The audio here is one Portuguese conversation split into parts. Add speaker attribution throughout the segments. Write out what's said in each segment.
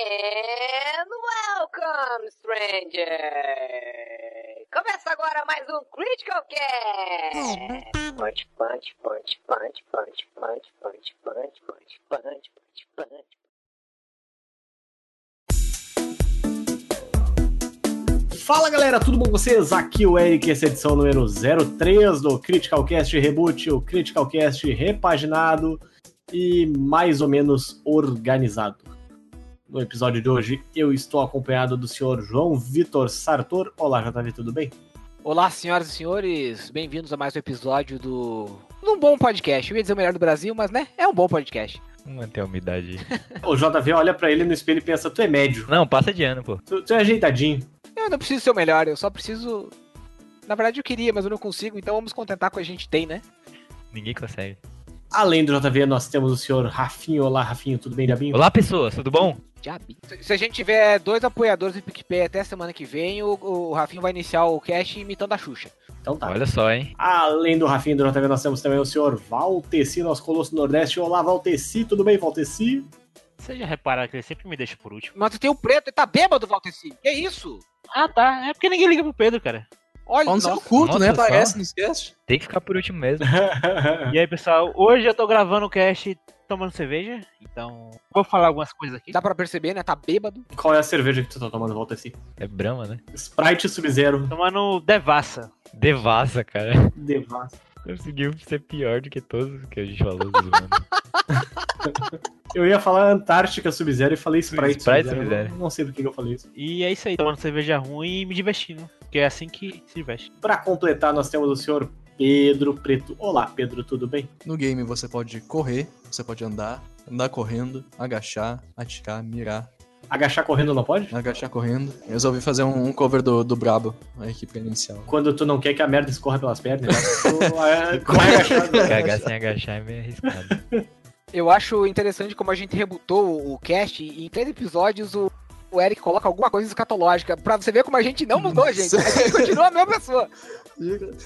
Speaker 1: And welcome, stranger! Começa agora mais um Critical Cast! Punch, punch, punch, punch, punch, punch, punch, punch, punch, punch, punch, punch.
Speaker 2: Fala galera, tudo bom com vocês? Aqui o Eric, essa é a edição número 03 do Critical Cast Reboot, o Critical Cast repaginado e mais ou menos organizado. No episódio de hoje, eu estou acompanhado do senhor João Vitor Sartor. Olá, JV, tudo bem?
Speaker 3: Olá, senhoras e senhores, bem-vindos a mais um episódio do. Um bom podcast. Eu ia dizer o melhor do Brasil, mas né, é um bom podcast.
Speaker 4: Vamos manter a umidade.
Speaker 2: O JV olha pra ele no espelho e pensa: tu é médio,
Speaker 4: Não, passa de ano, pô.
Speaker 2: tu, tu é ajeitadinho.
Speaker 3: Eu não preciso ser o melhor, eu só preciso. Na verdade, eu queria, mas eu não consigo, então vamos contentar com o que a gente tem, né?
Speaker 4: Ninguém consegue.
Speaker 2: Além do JV, nós temos o senhor Rafinho. Olá, Rafinho, tudo bem, Diabinho?
Speaker 4: Olá, pessoas, tudo bom?
Speaker 3: Se- Se a gente tiver dois apoiadores do PicPay até semana que vem, o, o Rafinho vai iniciar o cast imitando a Xuxa.
Speaker 2: Então tá.
Speaker 4: Olha só, hein?
Speaker 2: Além do Rafinho e do JV, nós temos também o senhor Valteci, nosso colosso do Nordeste. Olá, Valteci, tudo bem, Valteci?
Speaker 5: Vocês já repararam que ele sempre me deixa por último?
Speaker 3: Mas tem o preto, ele tá bêbado, Valteci. Que isso?
Speaker 5: Ah, tá. É porque ninguém liga pro Pedro, cara.
Speaker 3: Olha,
Speaker 6: Pau no seu
Speaker 3: nossa,
Speaker 6: cu, tu
Speaker 4: nossa,
Speaker 6: nem
Speaker 4: só.
Speaker 6: aparece no esquece.
Speaker 4: Tem que ficar por último mesmo.
Speaker 5: E aí, pessoal, hoje eu tô gravando o cast tomando cerveja, então vou falar algumas coisas aqui.
Speaker 3: dá pra perceber, né? Tá bêbado.
Speaker 2: Qual é a cerveja que tu tá tomando, Valteci?
Speaker 4: É Brahma, né?
Speaker 2: Sprite Sub-Zero.
Speaker 5: Tomando Devassa.
Speaker 4: Devassa, cara.
Speaker 2: Devassa.
Speaker 4: Conseguiu ser pior do que todos que a gente falou. zoando.
Speaker 2: Eu ia falar Antártica Sub-Zero e falei Sprite,
Speaker 4: Sprite
Speaker 2: Sub-Zero.
Speaker 4: Sub-Zero.
Speaker 2: Não sei por que que eu falei isso.
Speaker 5: E é isso aí, tomando cerveja ruim e me divertindo. Porque é assim que se veste.
Speaker 2: Pra completar, nós temos o senhor Pedro Preto. Olá, Pedro, tudo bem?
Speaker 6: No game você pode correr, você pode andar, andar correndo, agachar, atirar, mirar,
Speaker 2: Agachar correndo não pode?
Speaker 6: agachar correndo. Eu resolvi fazer um, um cover do, do Brabo, a equipe inicial.
Speaker 2: Quando tu não quer que a merda escorra pelas pernas, então tu é, corre agachado.
Speaker 4: Cagar sem agachar é meio arriscado.
Speaker 3: Eu acho interessante como a gente rebutou o cast e em três episódios o, o Eric coloca alguma coisa escatológica pra você ver como a gente não mudou, gente. A gente continua a mesma pessoa.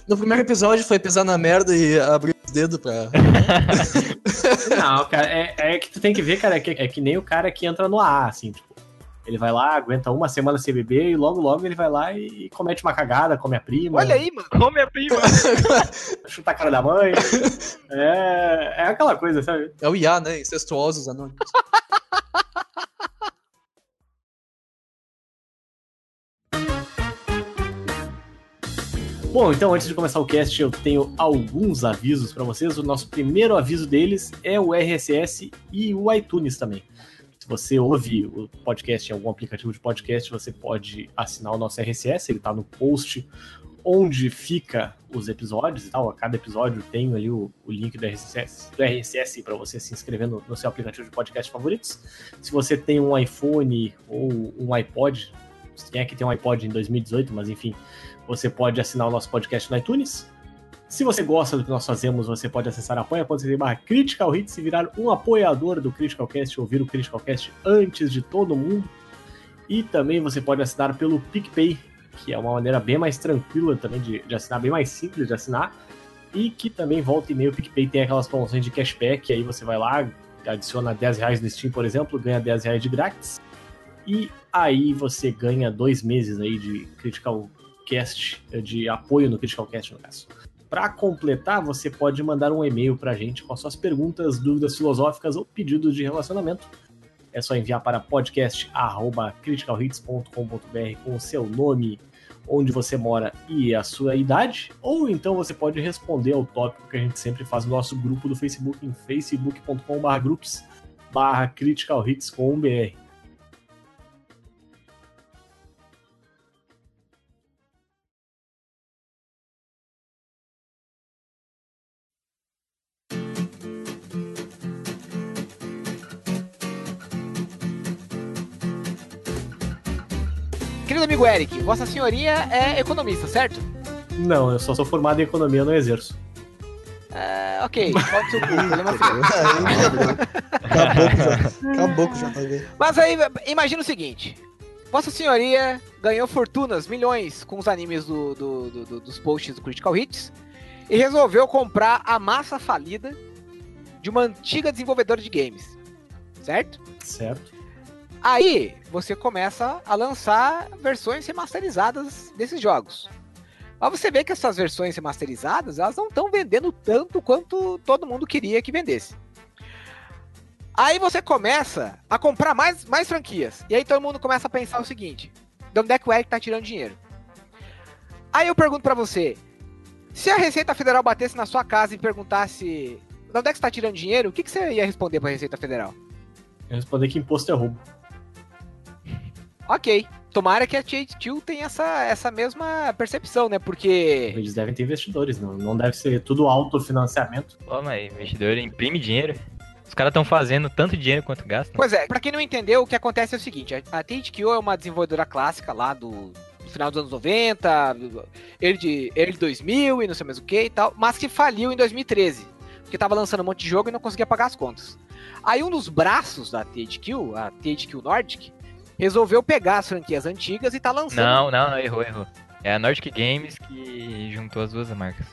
Speaker 6: No primeiro episódio foi pisar na merda e abrir os dedos pra.
Speaker 2: Não, cara, é, é que tu tem que ver, cara, é que, é que nem o cara que entra no A, assim, tipo. Ele vai lá, aguenta uma semana sem beber e logo, logo ele vai lá e comete uma cagada, come a prima.
Speaker 3: Olha aí, mano.
Speaker 4: Come a prima!
Speaker 2: Chuta a cara da mãe. é, é aquela coisa, sabe?
Speaker 6: É o IA, né? Incestuosos anônimos.
Speaker 2: Bom, então antes de começar o cast, eu tenho alguns avisos para vocês. O nosso primeiro aviso deles é o RSS e o iTunes também. Se você ouve o podcast em algum aplicativo de podcast, você pode assinar o nosso RSS, ele está no post onde fica os episódios e tal. A cada episódio tem ali o, o link do RSS, do RSS para você se inscrever no, no seu aplicativo de podcast favoritos. Se você tem um iPhone ou um iPod, quem é que tem um iPod em 2018, mas enfim, você pode assinar o nosso podcast no iTunes. Se você gosta do que nós fazemos, você pode acessar apoia.se barra Critical Hits e virar um apoiador do Critical Cast, ouvir o Critical Cast antes de todo mundo. E também você pode assinar pelo PicPay, que é uma maneira bem mais tranquila também de, de assinar, bem mais simples de assinar. E que também volta e meio o PicPay tem aquelas promoções de cashback, aí você vai lá, adiciona 10 reais no Steam, por exemplo, ganha 10 reais de grátis. E aí você ganha dois meses aí de Critical Cast, de apoio no Critical Cast, no caso. Para completar, você pode mandar um e-mail para a gente com as suas perguntas, dúvidas filosóficas ou pedidos de relacionamento. É só enviar para podcast.criticalhits.com.br com o seu nome, onde você mora e a sua idade. Ou então você pode responder ao tópico que a gente sempre faz no nosso grupo do Facebook, em facebook.com.br groups barra criticalhits.com.br.
Speaker 3: Querido amigo Eric, Vossa Senhoria é economista, certo?
Speaker 2: Não, eu só sou formado em economia, não exerço.
Speaker 3: É, ok, pode ser o cu, problema seu.
Speaker 6: Acabou com já. Acabou com já, tá vendo?
Speaker 3: Mas aí, imagina o seguinte. Vossa Senhoria ganhou fortunas, milhões, com os animes do, do- do- do- dos posts do Critical Hits e resolveu comprar a massa falida de uma antiga desenvolvedora de games. Certo?
Speaker 2: Certo?
Speaker 3: Aí você começa a lançar versões remasterizadas desses jogos. Mas você vê que essas versões remasterizadas, elas não estão vendendo tanto quanto todo mundo queria que vendesse. Aí você começa a comprar mais, mais franquias. E aí todo mundo começa a pensar o seguinte: de onde é que o Eric tá tirando dinheiro? Aí eu pergunto pra você: se a Receita Federal batesse na sua casa e perguntasse de onde é que você tá tirando dinheiro, o que, que você ia responder pra Receita Federal?
Speaker 2: Eu responder que imposto é roubo.
Speaker 3: Ok. Tomara que a THQ tenha essa, essa mesma percepção, né? Porque.
Speaker 2: Eles devem ter investidores, não, não deve ser tudo autofinanciamento.
Speaker 4: Pô, mas investidor imprime dinheiro. Os caras estão fazendo tanto dinheiro quanto gastam.
Speaker 3: Pois é, pra quem não entendeu, o que acontece é o seguinte: a a THQ é uma desenvolvedora clássica lá do, do final dos anos 90, early, de, early 2000 e não sei mais o que e tal, mas que faliu em 2013. Porque tava lançando um monte de jogo e não conseguia pagar as contas. Aí um dos braços da THQ, a THQ Nordic, resolveu pegar as franquias antigas e tá lançando.
Speaker 4: Não, não, não, errou, errou. É a Nordic Games que juntou as duas marcas.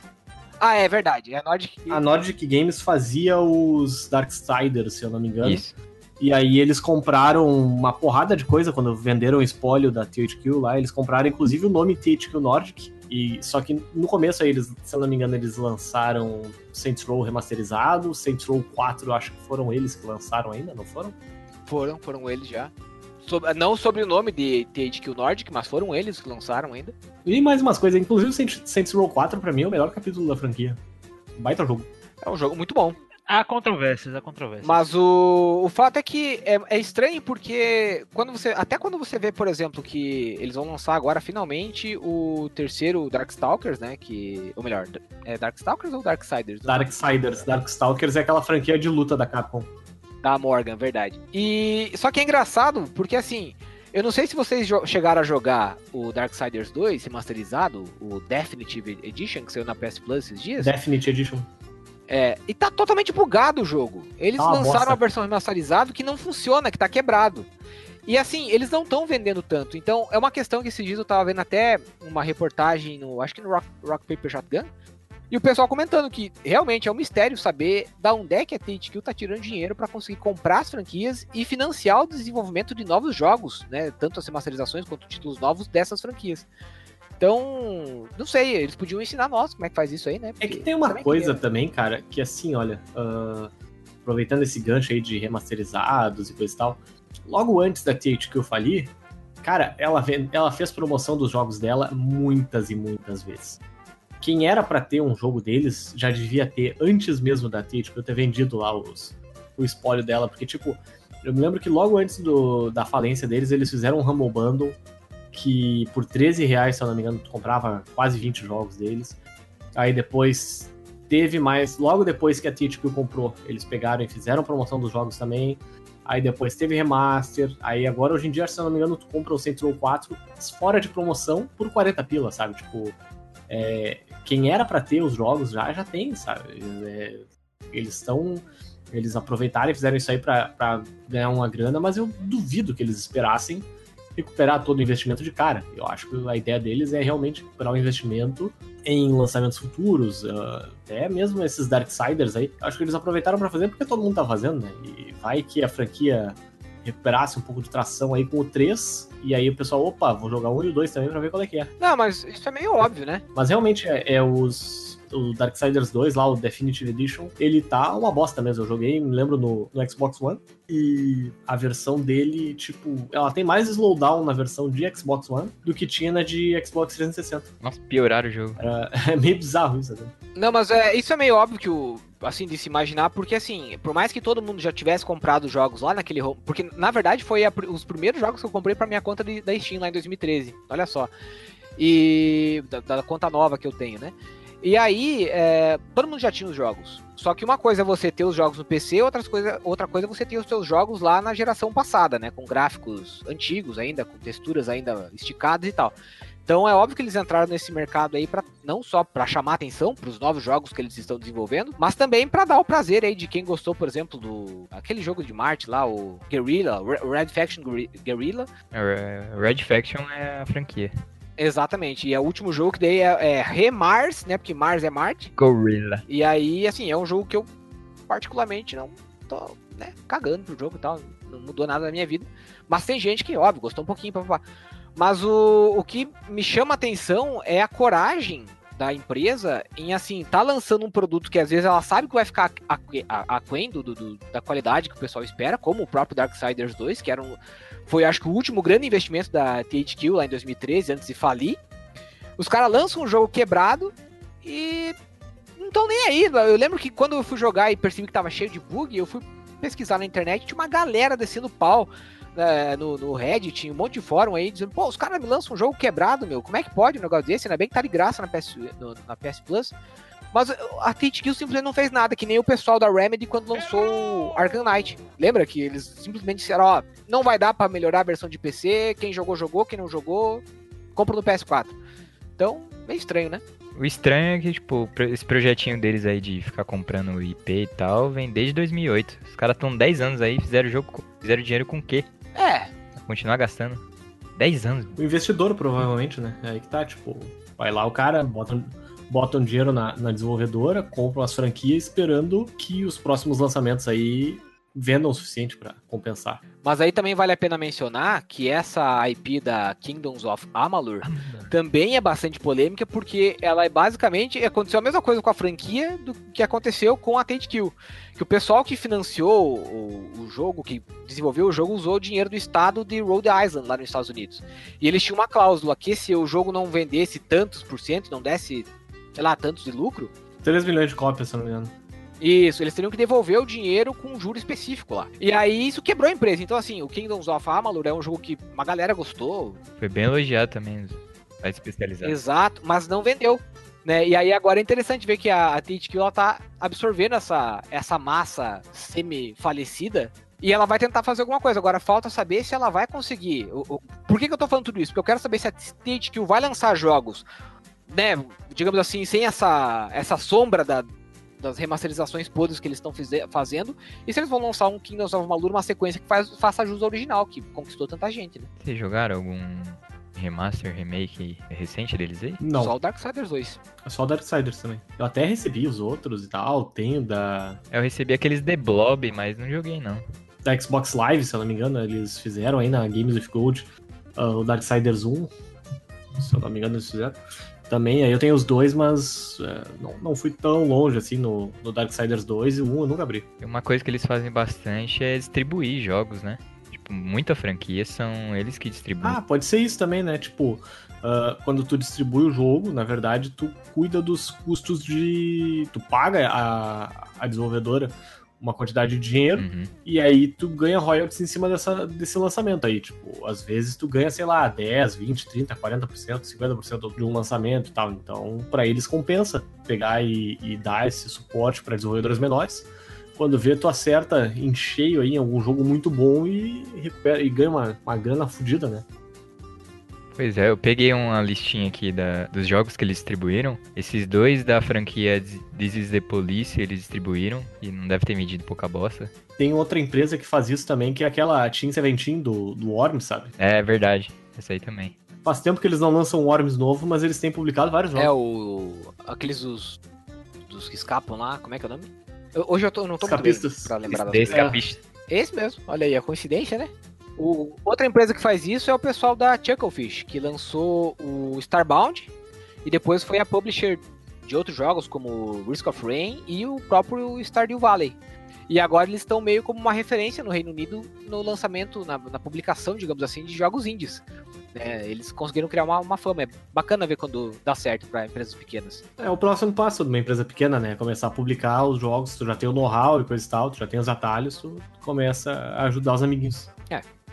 Speaker 3: Ah, é verdade. É a Nordic.
Speaker 2: A Nordic Games fazia os Darksiders, se eu não me engano.
Speaker 4: Isso.
Speaker 2: E aí eles compraram uma porrada de coisa quando venderam o espólio da THQ lá. Eles compraram inclusive o nome THQ Nordic. E, só que no começo aí, eles, se eu não me engano, eles lançaram Saints Row remasterizado. Saints Row 4, eu acho que foram eles que lançaram ainda, não foram?
Speaker 3: Foram, foram eles já. Sob- não sobre o nome de THQ Nordic, mas foram eles que lançaram ainda.
Speaker 2: E mais umas coisas, inclusive o Saints, Saints Row 4 pra mim é o melhor capítulo da franquia. Baita jogo.
Speaker 3: É um jogo muito bom.
Speaker 5: Há controvérsias, há controvérsias.
Speaker 3: Mas o, o fato é que é, é estranho porque quando você. Até quando você vê, por exemplo, que eles vão lançar agora finalmente o terceiro Darkstalkers, né? Que. Ou melhor, é Darkstalkers ou Darksiders?
Speaker 2: Darksiders, Darkstalkers é aquela franquia de luta da Capcom.
Speaker 3: Da Morgan, verdade. E. Só que é engraçado, porque assim. Eu não sei se vocês chegaram a jogar o Darksiders 2 remasterizado, o Definitive Edition, que saiu na PS Plus esses dias.
Speaker 2: Definite Edition.
Speaker 3: É, e tá totalmente bugado o jogo. Eles
Speaker 2: uma
Speaker 3: lançaram
Speaker 2: bosta.
Speaker 3: uma versão remasterizada que não funciona, que tá quebrado. E assim, eles não estão vendendo tanto. Então, é uma questão que esses dias eu tava vendo até uma reportagem no. Acho que no Rock, Rock Paper Shotgun. E o pessoal comentando que realmente é um mistério saber da onde é que a THQ tá tirando dinheiro pra conseguir comprar as franquias e financiar o desenvolvimento de novos jogos, né? Tanto as remasterizações quanto títulos novos dessas franquias. Então, não sei, eles podiam ensinar nós como é que faz isso aí, né?
Speaker 2: É
Speaker 3: Porque
Speaker 2: que tem uma
Speaker 3: também
Speaker 2: coisa
Speaker 3: queria.
Speaker 2: também, cara, que assim, olha, ah, aproveitando esse gancho aí de remasterizados e coisa e tal, logo antes da THQ falir, cara, ela, ela fez promoção dos jogos dela muitas e muitas vezes. Quem era pra ter um jogo deles já devia ter, antes mesmo da THQ ter vendido lá os, o espólio dela, porque, tipo, eu me lembro que logo antes do, da falência deles, eles fizeram um Humble Bundle que por 13 reais, se eu não me engano, tu comprava quase 20 jogos deles. Aí depois teve mais. Logo depois que a THQ comprou, eles pegaram e fizeram promoção dos jogos também. Aí depois teve remaster. Aí agora, hoje em dia, se eu não me engano, tu compra o Saints Row 4 fora de promoção por 40 pila, sabe? Tipo, é, quem era pra ter os jogos já, já tem, sabe? É, eles estão. Eles aproveitaram e fizeram isso aí pra ganhar uma grana, mas eu duvido que eles esperassem recuperar todo o investimento de cara. Eu acho que a ideia deles é realmente recuperar o investimento em lançamentos futuros, ah, até mesmo esses Darksiders aí. Acho que eles aproveitaram pra fazer porque todo mundo tá fazendo, né? E vai que a franquia recuperasse um pouco de tração aí com o 3, e aí o pessoal, opa, vou jogar um e o 2 também pra ver qual é que é.
Speaker 3: Não, mas isso é meio óbvio, né?
Speaker 2: Mas realmente é, é os. O Darksiders 2, lá, o Definitive Edition, ele tá uma bosta mesmo. Eu joguei, me lembro, no, no Xbox One. E a versão dele, tipo, ela tem mais slowdown na versão de Xbox One do que tinha na de Xbox 360.
Speaker 4: Nossa, pioraram o jogo.
Speaker 2: Era, é meio bizarro isso, né?
Speaker 3: Não, mas é, isso é meio óbvio que o. Assim, de se imaginar, porque assim, por mais que todo mundo já tivesse comprado os jogos lá naquele home. Porque, na verdade, foi a os primeiros jogos que eu comprei pra minha conta de- da Steam lá em 2013. Olha só. E. Da, da conta nova que eu tenho, né? E aí, é, todo mundo já tinha os jogos. Só que uma coisa é você ter os jogos no PC, outras coisa, outra coisa é você ter os seus jogos lá na geração passada, né? Com gráficos antigos ainda, com texturas ainda esticadas e tal. Então é óbvio que eles entraram nesse mercado aí para não só para chamar atenção para os novos jogos que eles estão desenvolvendo, mas também para dar o prazer aí de quem gostou, por exemplo, do aquele jogo de Marte lá, o Guerrilla, o Red Faction Guerri- Guerrilla.
Speaker 4: É, Red Faction é a franquia.
Speaker 3: Exatamente. E é o último jogo que daí é, é Remars, né? Porque Mars é Marte.
Speaker 4: Gorilla.
Speaker 3: E aí, assim, é um jogo que eu particularmente não tô, né, cagando pro jogo e tal. não mudou nada na minha vida. Mas tem gente que, óbvio, gostou um pouquinho, papapá. Mas o, o que me chama atenção é a coragem da empresa em, assim, tá lançando um produto que às vezes ela sabe que vai ficar aquém do, do, da qualidade que o pessoal espera, como o próprio Darksiders 2, que era um, foi, acho que, o último grande investimento da THQ lá em 2013, antes de falir. Os caras lançam um jogo quebrado e não estão nem aí. Eu lembro que quando eu fui jogar e percebi que tava cheio de bug, eu fui pesquisar na internet, tinha uma galera descendo pau né, no, no Reddit, um monte de fórum aí, dizendo, pô, os caras me lançam um jogo quebrado, meu, como é que pode um negócio desse? Ainda bem que tá de graça na PS, no- na PS Plus. Mas a THQ simplesmente não fez nada, que nem o pessoal da Remedy quando lançou o Arkham Knight. Lembra que eles simplesmente disseram, ó, não vai dar pra melhorar a versão de PC, quem jogou, jogou, quem não jogou, compra no PS4. Então, meio estranho, né?
Speaker 4: O estranho é que, tipo, esse projetinho deles aí de ficar comprando IP e tal, vem desde 2008. Os caras estão 10 anos aí, fizeram jogo, fizeram dinheiro com o quê?
Speaker 3: É,
Speaker 4: continuar gastando. 10 anos.
Speaker 2: O investidor, provavelmente, né? É aí que tá, tipo, vai lá o cara, bota, bota um dinheiro na, na desenvolvedora, compra umas franquias esperando que os próximos lançamentos aí vendam o suficiente pra compensar.
Speaker 3: Mas aí também vale a pena mencionar que essa IP da Kingdoms of Amalur também é bastante polêmica porque ela é basicamente aconteceu a mesma coisa com a franquia do que aconteceu com a THQ. Que o pessoal que financiou o, o jogo, que desenvolveu o jogo, usou o dinheiro do estado de Rhode Island lá nos Estados Unidos. E eles tinham uma cláusula que se o jogo não vendesse tantos por cento, não desse, sei lá, tantos de lucro,
Speaker 2: 3 milhões de cópias, se eu não me engano.
Speaker 3: Isso, eles teriam que devolver o dinheiro com um juro específico lá. E aí isso quebrou a empresa. Então, assim, o Kingdoms of Amalur é um jogo que uma galera gostou,
Speaker 4: Foi bem elogiado também, os sites especializados.
Speaker 3: exato, mas não vendeu. Né? E aí agora é interessante ver que a, a THQ ela tá absorvendo essa, essa massa semi-falecida e ela vai tentar fazer alguma coisa. Agora falta saber se ela vai conseguir. O- o- Por que, que eu tô falando tudo isso? Porque eu quero saber se a THQ vai lançar jogos, né, digamos assim, sem essa, essa sombra da- das remasterizações podres que eles estão fazendo, e se eles vão lançar um Kingdoms of Malur, uma sequência que faz, faça jus ao original, que conquistou tanta gente, né?
Speaker 4: Vocês jogaram algum remaster, remake recente deles aí?
Speaker 2: Não,
Speaker 3: Só o Darksiders 2.
Speaker 2: é só o Darksiders também. Eu até recebi os outros e tal, tenho da,
Speaker 4: Eu recebi aqueles The Blob, mas não joguei não.
Speaker 2: da Xbox Live, se eu não me engano, eles fizeram aí na Games with Gold ah, o Darksiders 1, se eu não me engano eles fizeram. Também, aí eu tenho os dois, mas eh, não, não fui tão longe assim no, no Darksiders 2 e o 1 eu nunca abri.
Speaker 4: Uma coisa que eles fazem bastante é distribuir jogos, né? Tipo, muita franquia são eles que distribuem.
Speaker 2: Ah, pode ser isso também, né? Tipo, ah, quando tu distribui o jogo, na verdade, tu cuida dos custos de. Tu paga a, a desenvolvedora uma quantidade de dinheiro
Speaker 4: Uhum.
Speaker 2: e aí tu ganha royalties em cima dessa, desse lançamento aí. Tipo, às vezes tu ganha, sei lá, 10, 20, 30, 40%, 50% de um lançamento e tal. Então, pra eles compensa pegar e, e dar esse suporte para desenvolvedores menores. Quando vê, tu acerta em cheio aí em algum jogo muito bom e, recupera, e ganha uma, uma grana fodida, né?
Speaker 4: Pois é, eu peguei uma listinha aqui da, dos jogos que eles distribuíram. Esses dois da franquia This is the Police eles distribuíram e não deve ter medido pouca bosta.
Speaker 2: Tem outra empresa que faz isso também, que é aquela Team Seventeen do, do Worms, sabe?
Speaker 4: É verdade, essa aí também.
Speaker 2: Faz tempo que eles não lançam um Worms novo, mas eles têm publicado vários jogos.
Speaker 3: É o. aqueles dos. dos que escapam lá, como é que é o nome? Eu- hoje eu tô, não tô muito bem
Speaker 2: Escapistas.
Speaker 3: pra lembrar das
Speaker 4: The
Speaker 3: coisas.
Speaker 4: Escapista.
Speaker 3: Esse mesmo, olha aí, a coincidência, né? O, outra empresa que faz isso é o pessoal da Chucklefish, que lançou o Starbound e depois foi a publisher de outros jogos como Risk of Rain e o próprio Stardew Valley. E agora eles estão meio como uma referência no Reino Unido no lançamento, na, na publicação, digamos assim, de jogos indies. É, eles conseguiram criar uma, uma fama. É bacana ver quando dá certo para empresas pequenas.
Speaker 2: É o próximo passo de uma empresa pequena, né? Começar a publicar os jogos, tu já tem o know-how e coisa e tal, tu já tem os atalhos, tu começa a ajudar os amiguinhos.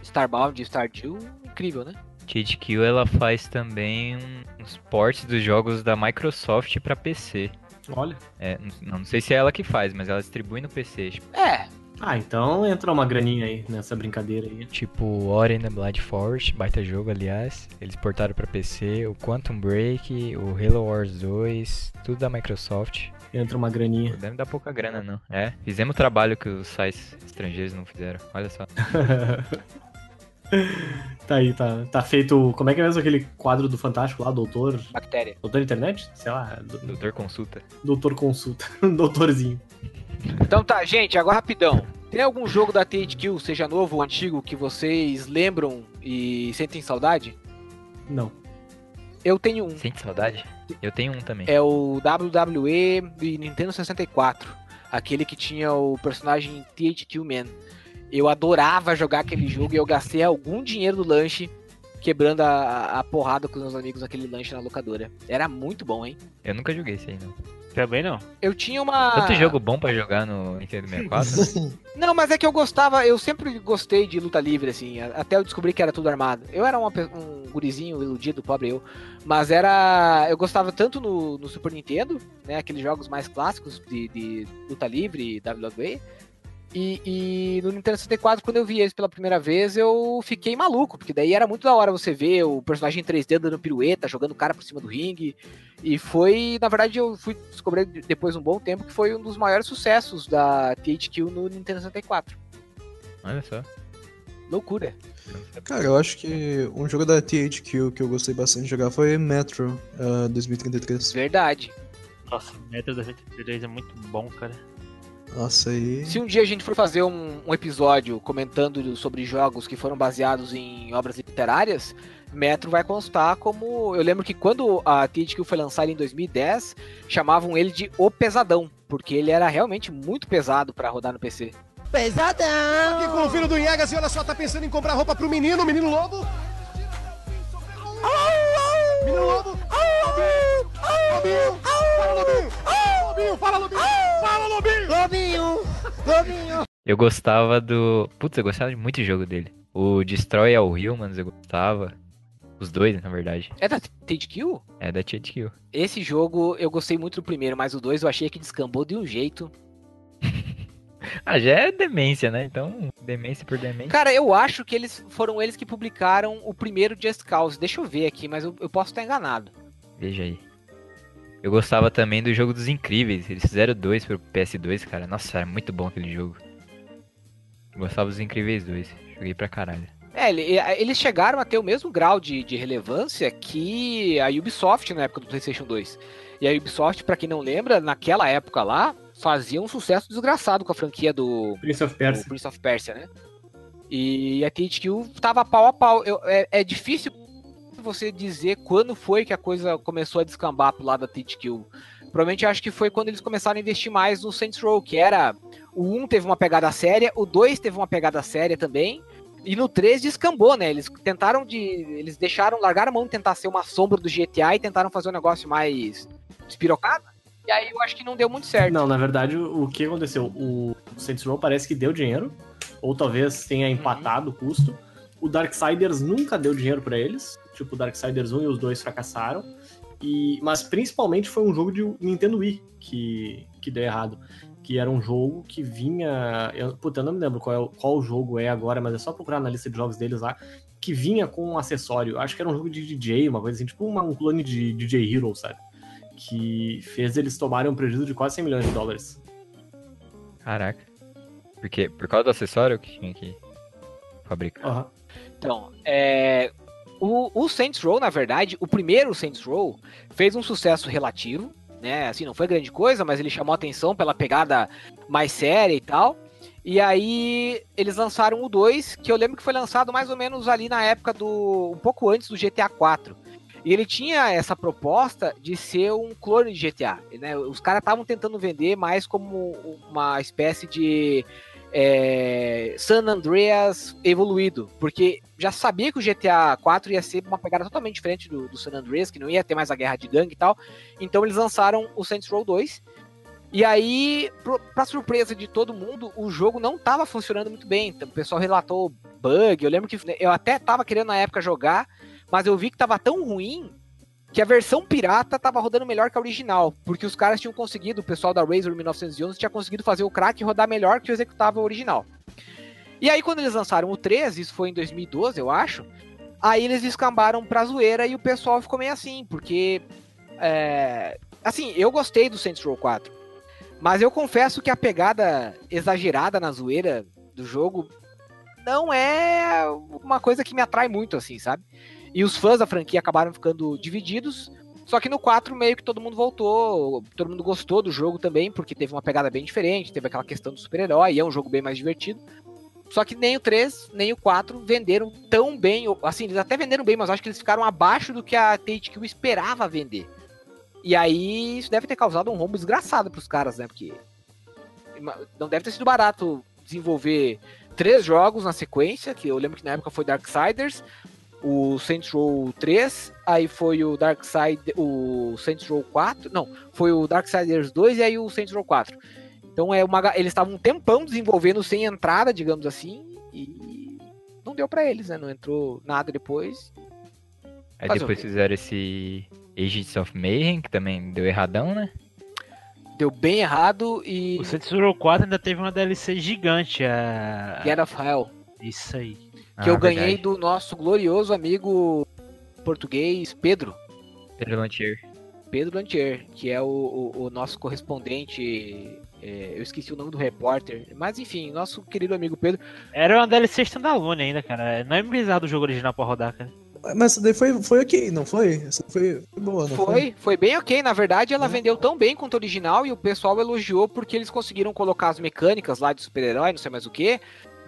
Speaker 3: Starbound e Stardew, incrível, né?
Speaker 4: THQ ela faz também um- uns ports dos jogos da Microsoft pra PC.
Speaker 2: Olha.
Speaker 4: É, não, não sei se é ela que faz, mas ela distribui no PC. Tipo,
Speaker 3: É,
Speaker 2: Ah, então entra uma graninha aí nessa brincadeira aí.
Speaker 4: Tipo, Ori and the Blood Forest, baita jogo, aliás. Eles portaram pra PC, o Quantum Break, o Halo Wars 2, tudo da Microsoft.
Speaker 2: Entra uma graninha.
Speaker 4: Não deve dar pouca grana, não. É, fizemos o trabalho que os sites estrangeiros não fizeram. Olha só.
Speaker 2: tá aí, tá, tá feito. Como é que é mesmo aquele quadro do Fantástico lá, doutor.
Speaker 3: bactéria.
Speaker 2: Doutor Internet? Sei lá, do-
Speaker 4: Doutor Consulta.
Speaker 2: doutor consulta. Doutorzinho.
Speaker 3: Então tá, gente, agora rapidão. Tem algum jogo da THQ, seja novo ou antigo, que vocês lembram e sentem saudade?
Speaker 2: Não.
Speaker 3: Eu tenho um.
Speaker 4: Sente saudade? Eu tenho um também.
Speaker 3: É o WWE de Nintendo 64. Aquele que tinha o personagem THQ Man. Eu adorava jogar aquele jogo e eu gastei algum dinheiro do lanche quebrando a, a porrada com os meus amigos naquele lanche na locadora. Era muito bom, hein?
Speaker 4: Eu nunca joguei esse aí, não.
Speaker 5: Também não.
Speaker 3: Eu tinha uma.
Speaker 4: Tanto jogo bom pra jogar no Nintendo 64.
Speaker 3: Não, mas é que eu gostava, eu sempre gostei de luta livre, assim, até eu descobri que era tudo armado. Eu era uma um gurizinho iludido, pobre eu, mas era. Eu gostava tanto no, no Super Nintendo, né, aqueles jogos mais clássicos de, de luta livre, WWE, e, e no Nintendo 64, quando eu vi eles pela primeira vez, eu fiquei maluco, porque daí era muito da hora você ver o personagem em 3D dando pirueta, jogando o cara por cima do ringue, e foi, na verdade, eu fui descobrir depois de um bom tempo que foi um dos maiores sucessos da THQ no Nintendo 64.
Speaker 4: Olha só.
Speaker 3: Loucura.
Speaker 6: Cara, eu acho que um jogo da THQ que eu gostei bastante de jogar foi Metro ah, 2033.
Speaker 3: Verdade.
Speaker 5: Nossa, Metro 2033 é muito bom, cara.
Speaker 6: Nossa, aí.
Speaker 3: Se um dia a gente for fazer um, um episódio comentando sobre jogos que foram baseados em obras literárias, Metro vai constar como. Eu lembro que quando a THQ foi lançada em 2010, chamavam ele de O Pesadão, porque ele era realmente muito pesado pra rodar no PC.
Speaker 7: Aqui com o filho do Iegas e olha só, tá pensando em comprar roupa pro menino, o menino lobo. Menino lobo. Lobinho. Fala, Lobinho. Lobinho, fala, Lobinho. Fala, Lobinho. Lobinho. Lobinho.
Speaker 4: Eu gostava do. Putz, eu gostava de muito jogo dele. O Destroy All Humans eu gostava. Os dois, na verdade.
Speaker 3: É da THQ?
Speaker 4: É da THQ.
Speaker 3: Esse jogo eu gostei muito do primeiro, mas o dois eu achei que descambou de um jeito.
Speaker 4: Ah, já é demência, né? Então, demência por demência.
Speaker 3: Cara, eu acho que eles foram eles que publicaram o primeiro Just Cause. Deixa eu ver aqui, mas eu, eu posso estar enganado.
Speaker 4: Veja aí. Eu gostava também do jogo dos Incríveis. Eles fizeram dois pro PS2, cara. Nossa, era muito bom aquele jogo. Eu gostava dos Incríveis 2. Joguei pra caralho.
Speaker 3: É, ele- eles chegaram a ter o mesmo grau de, de relevância que a Ubisoft na época do PlayStation 2. E a Ubisoft, pra quem não lembra, naquela época lá, fazia um sucesso desgraçado com a franquia do,
Speaker 2: Prince of Persia.
Speaker 3: Prince of Persia, né? E a THQ tava pau a pau. Eu- é, é difícil você dizer quando foi que a coisa começou a descambar pro lado da THQ. Provavelmente acho que foi quando eles começaram a investir mais no Saints Row, que era. O 1 teve uma pegada séria, o 2 teve uma pegada séria também. E no 3 descambou, né? Eles tentaram de. Eles deixaram, largaram a mão de tentar ser uma sombra do GTA e tentaram fazer um negócio mais despirocado. E aí eu acho que não deu muito certo.
Speaker 2: Não, na verdade, o que aconteceu? O Saints Row parece que deu dinheiro, ou talvez tenha empatado o custo. O Darksiders nunca deu dinheiro pra eles. Tipo, o Darksiders 1 e os dois fracassaram. E, mas principalmente foi um jogo de Nintendo Wii que, que deu errado. Que era um jogo que vinha. Eu, puta, eu não me lembro qual, é, o- qual jogo é agora, mas é só procurar na lista de jogos deles lá. Que vinha com um acessório. Acho que era um jogo de DJ, uma coisa assim, tipo uma- um clone de DJ Hero, sabe? Que fez eles tomarem um prejuízo de quase 100 milhões de dólares.
Speaker 4: Caraca. Porque, por causa do acessório que tinha que fabricar.
Speaker 2: Aham.
Speaker 3: Então, é, o, o Saints Row, na verdade, o primeiro Saints Row fez um sucesso relativo, né? Assim, não foi grande coisa, mas ele chamou atenção pela pegada mais séria e tal. E aí eles lançaram o 2, que eu lembro que foi lançado mais ou menos ali na época do. um pouco antes do GTA 4. E ele tinha essa proposta de ser um clone de GTA. Né? Os caras estavam tentando vender mais como uma espécie de é, San Andreas evoluído, porque já sabia que o GTA 4 ia ser uma pegada totalmente diferente do, do San Andreas, que não ia ter mais a guerra de gangue e tal. Então eles lançaram o Saints Row 2. E aí, pro, pra surpresa de todo mundo, o jogo não tava funcionando muito bem. Então, o pessoal relatou bug. Eu lembro que eu até tava querendo na época jogar, mas eu vi que tava tão ruim que a versão pirata tava rodando melhor que a original, porque os caras tinham conseguido, o pessoal da Razer 1911 tinha conseguido fazer o crack rodar melhor que o executável original. E aí quando eles lançaram o 3, isso foi em 2012, eu acho, aí eles descambaram pra zoeira e o pessoal ficou meio assim, porque é, assim, eu gostei do Saints Row 4, mas eu confesso que a pegada exagerada na zoeira do jogo não é uma coisa que me atrai muito assim, sabe? E os fãs da franquia acabaram ficando divididos. Só que no 4 meio que todo mundo voltou, todo mundo gostou do jogo também, porque teve uma pegada bem diferente, teve aquela questão do super-herói, e é um jogo bem mais divertido. Só que nem o 3, nem o 4 venderam tão bem, assim, eles até venderam bem, mas acho que eles ficaram abaixo do que a THQ esperava vender. E aí isso deve ter causado um rombo desgraçado pros caras, né? Porque não deve ter sido barato desenvolver três jogos na sequência, que eu lembro que na época foi Darksiders, o Saints Row 3, aí foi o Darkside, o Saints Row 4, não, foi o Darksiders 2 e aí o Saints Row 4. Então é uma, eles estavam um tempão desenvolvendo sem entrada, digamos assim, e não deu pra eles, né? Não entrou nada depois.
Speaker 4: Aí
Speaker 3: Fazer
Speaker 4: depois fizeram esse Agents of Mayhem, que também deu erradão, né?
Speaker 3: Deu bem errado e
Speaker 5: O Saints Row 4 ainda teve uma DLC gigante. A...
Speaker 3: Get of Hell,
Speaker 5: Isso aí.
Speaker 3: Que
Speaker 4: Ah,
Speaker 3: eu ganhei
Speaker 4: verdade.
Speaker 3: do nosso glorioso amigo português Pedro.
Speaker 4: Pedro Lantier.
Speaker 3: Pedro Lantier, que é o, o- o nosso correspondente. é, eu esqueci o nome do repórter, mas enfim, nosso querido amigo Pedro.
Speaker 5: Era uma DLC standalone ainda, cara. Não é precisar do jogo original pra rodar, cara.
Speaker 6: Mas essa daí foi, foi ok, não foi? Essa foi, foi boa, não foi?
Speaker 3: Foi, foi bem ok. Na verdade, ela
Speaker 6: Uhum.
Speaker 3: vendeu tão bem quanto a original e o pessoal elogiou porque eles conseguiram colocar as mecânicas lá de super-herói, não sei mais o que,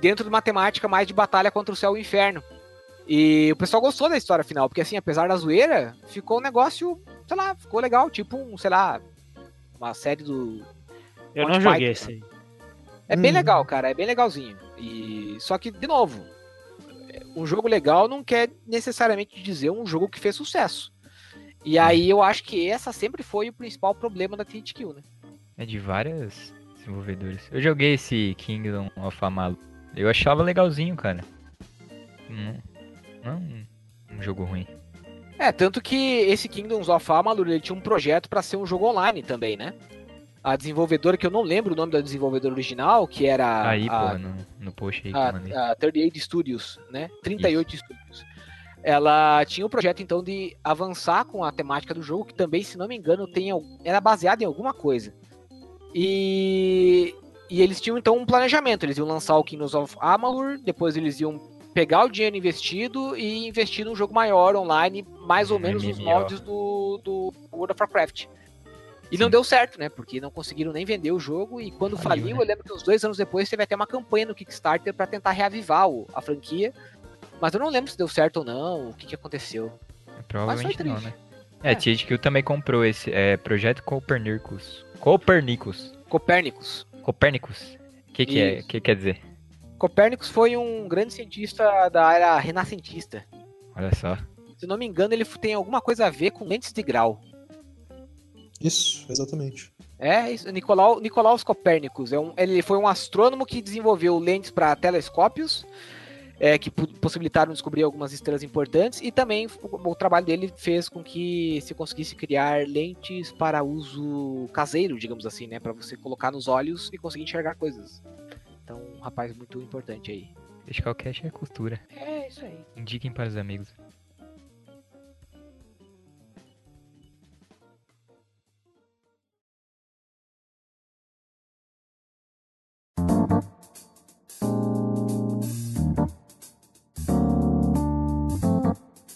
Speaker 3: dentro de uma temática mais de batalha contra o céu e o inferno. E o pessoal gostou da história final, porque assim, apesar da zoeira, ficou um negócio, sei lá, ficou legal, tipo um, sei lá, uma série do
Speaker 5: Eu
Speaker 3: Monty
Speaker 5: não joguei
Speaker 3: Python.
Speaker 5: esse aí.
Speaker 3: É bem
Speaker 6: Uhum.
Speaker 3: legal, cara, é bem legalzinho. E só que de novo, um jogo legal não quer necessariamente dizer um jogo que fez sucesso. E aí eu acho que essa sempre foi o principal problema da THQ, né?
Speaker 4: É de vários desenvolvedores. Eu joguei esse Kingdom of Amalur. Eu achava legalzinho, cara. Não, não é um, um jogo ruim.
Speaker 3: É, tanto que esse Kingdoms of Amalur ele tinha um projeto pra ser um jogo online também, né? A desenvolvedora, que eu não lembro o nome da desenvolvedora original, que era
Speaker 4: aí,
Speaker 3: a,
Speaker 4: pô, no, no post aí
Speaker 3: a, a 38 Studios, né? 38 Studios. Ela tinha o projeto então de avançar com a temática do jogo, que também, se não me engano, tem, era baseado em alguma coisa. E, e eles tinham então um planejamento. Eles iam lançar o Kingdoms of Amalur, depois eles iam pegar o dinheiro investido e investir num jogo maior online, mais ou
Speaker 4: Um
Speaker 3: menos nos moldes do, do World of Warcraft. E não
Speaker 4: Sim.
Speaker 3: deu certo, né? Porque não conseguiram nem vender o jogo. E quando
Speaker 4: Faliu,
Speaker 3: faliu,
Speaker 4: né?
Speaker 3: eu lembro que uns dois anos depois teve até uma campanha no Kickstarter pra tentar reavivar o- a franquia. Mas eu não lembro se deu certo ou não, o que, que aconteceu.
Speaker 4: Provavelmente não, né? É, a THQ também comprou esse é, Projeto Copernicus. Copernicus.
Speaker 3: Copérnicos.
Speaker 4: O que, que é? Que quer dizer?
Speaker 3: Copérnicos foi um grande cientista da era renascentista.
Speaker 4: Olha só.
Speaker 3: Se não me engano, ele tem alguma coisa a ver com lentes de grau.
Speaker 6: Isso, exatamente.
Speaker 3: É, isso. Nicolau, Nicolaus Copérnicos. É um, ele foi um astrônomo que desenvolveu lentes para telescópios, é, que possibilitaram descobrir algumas estrelas importantes, e também o, o trabalho dele fez com que se conseguisse criar lentes para uso caseiro, digamos assim, né? Para você colocar nos olhos e conseguir enxergar coisas. Então, um rapaz muito importante aí.
Speaker 4: Deixa é costura.
Speaker 3: É, isso aí.
Speaker 4: Indiquem para os amigos.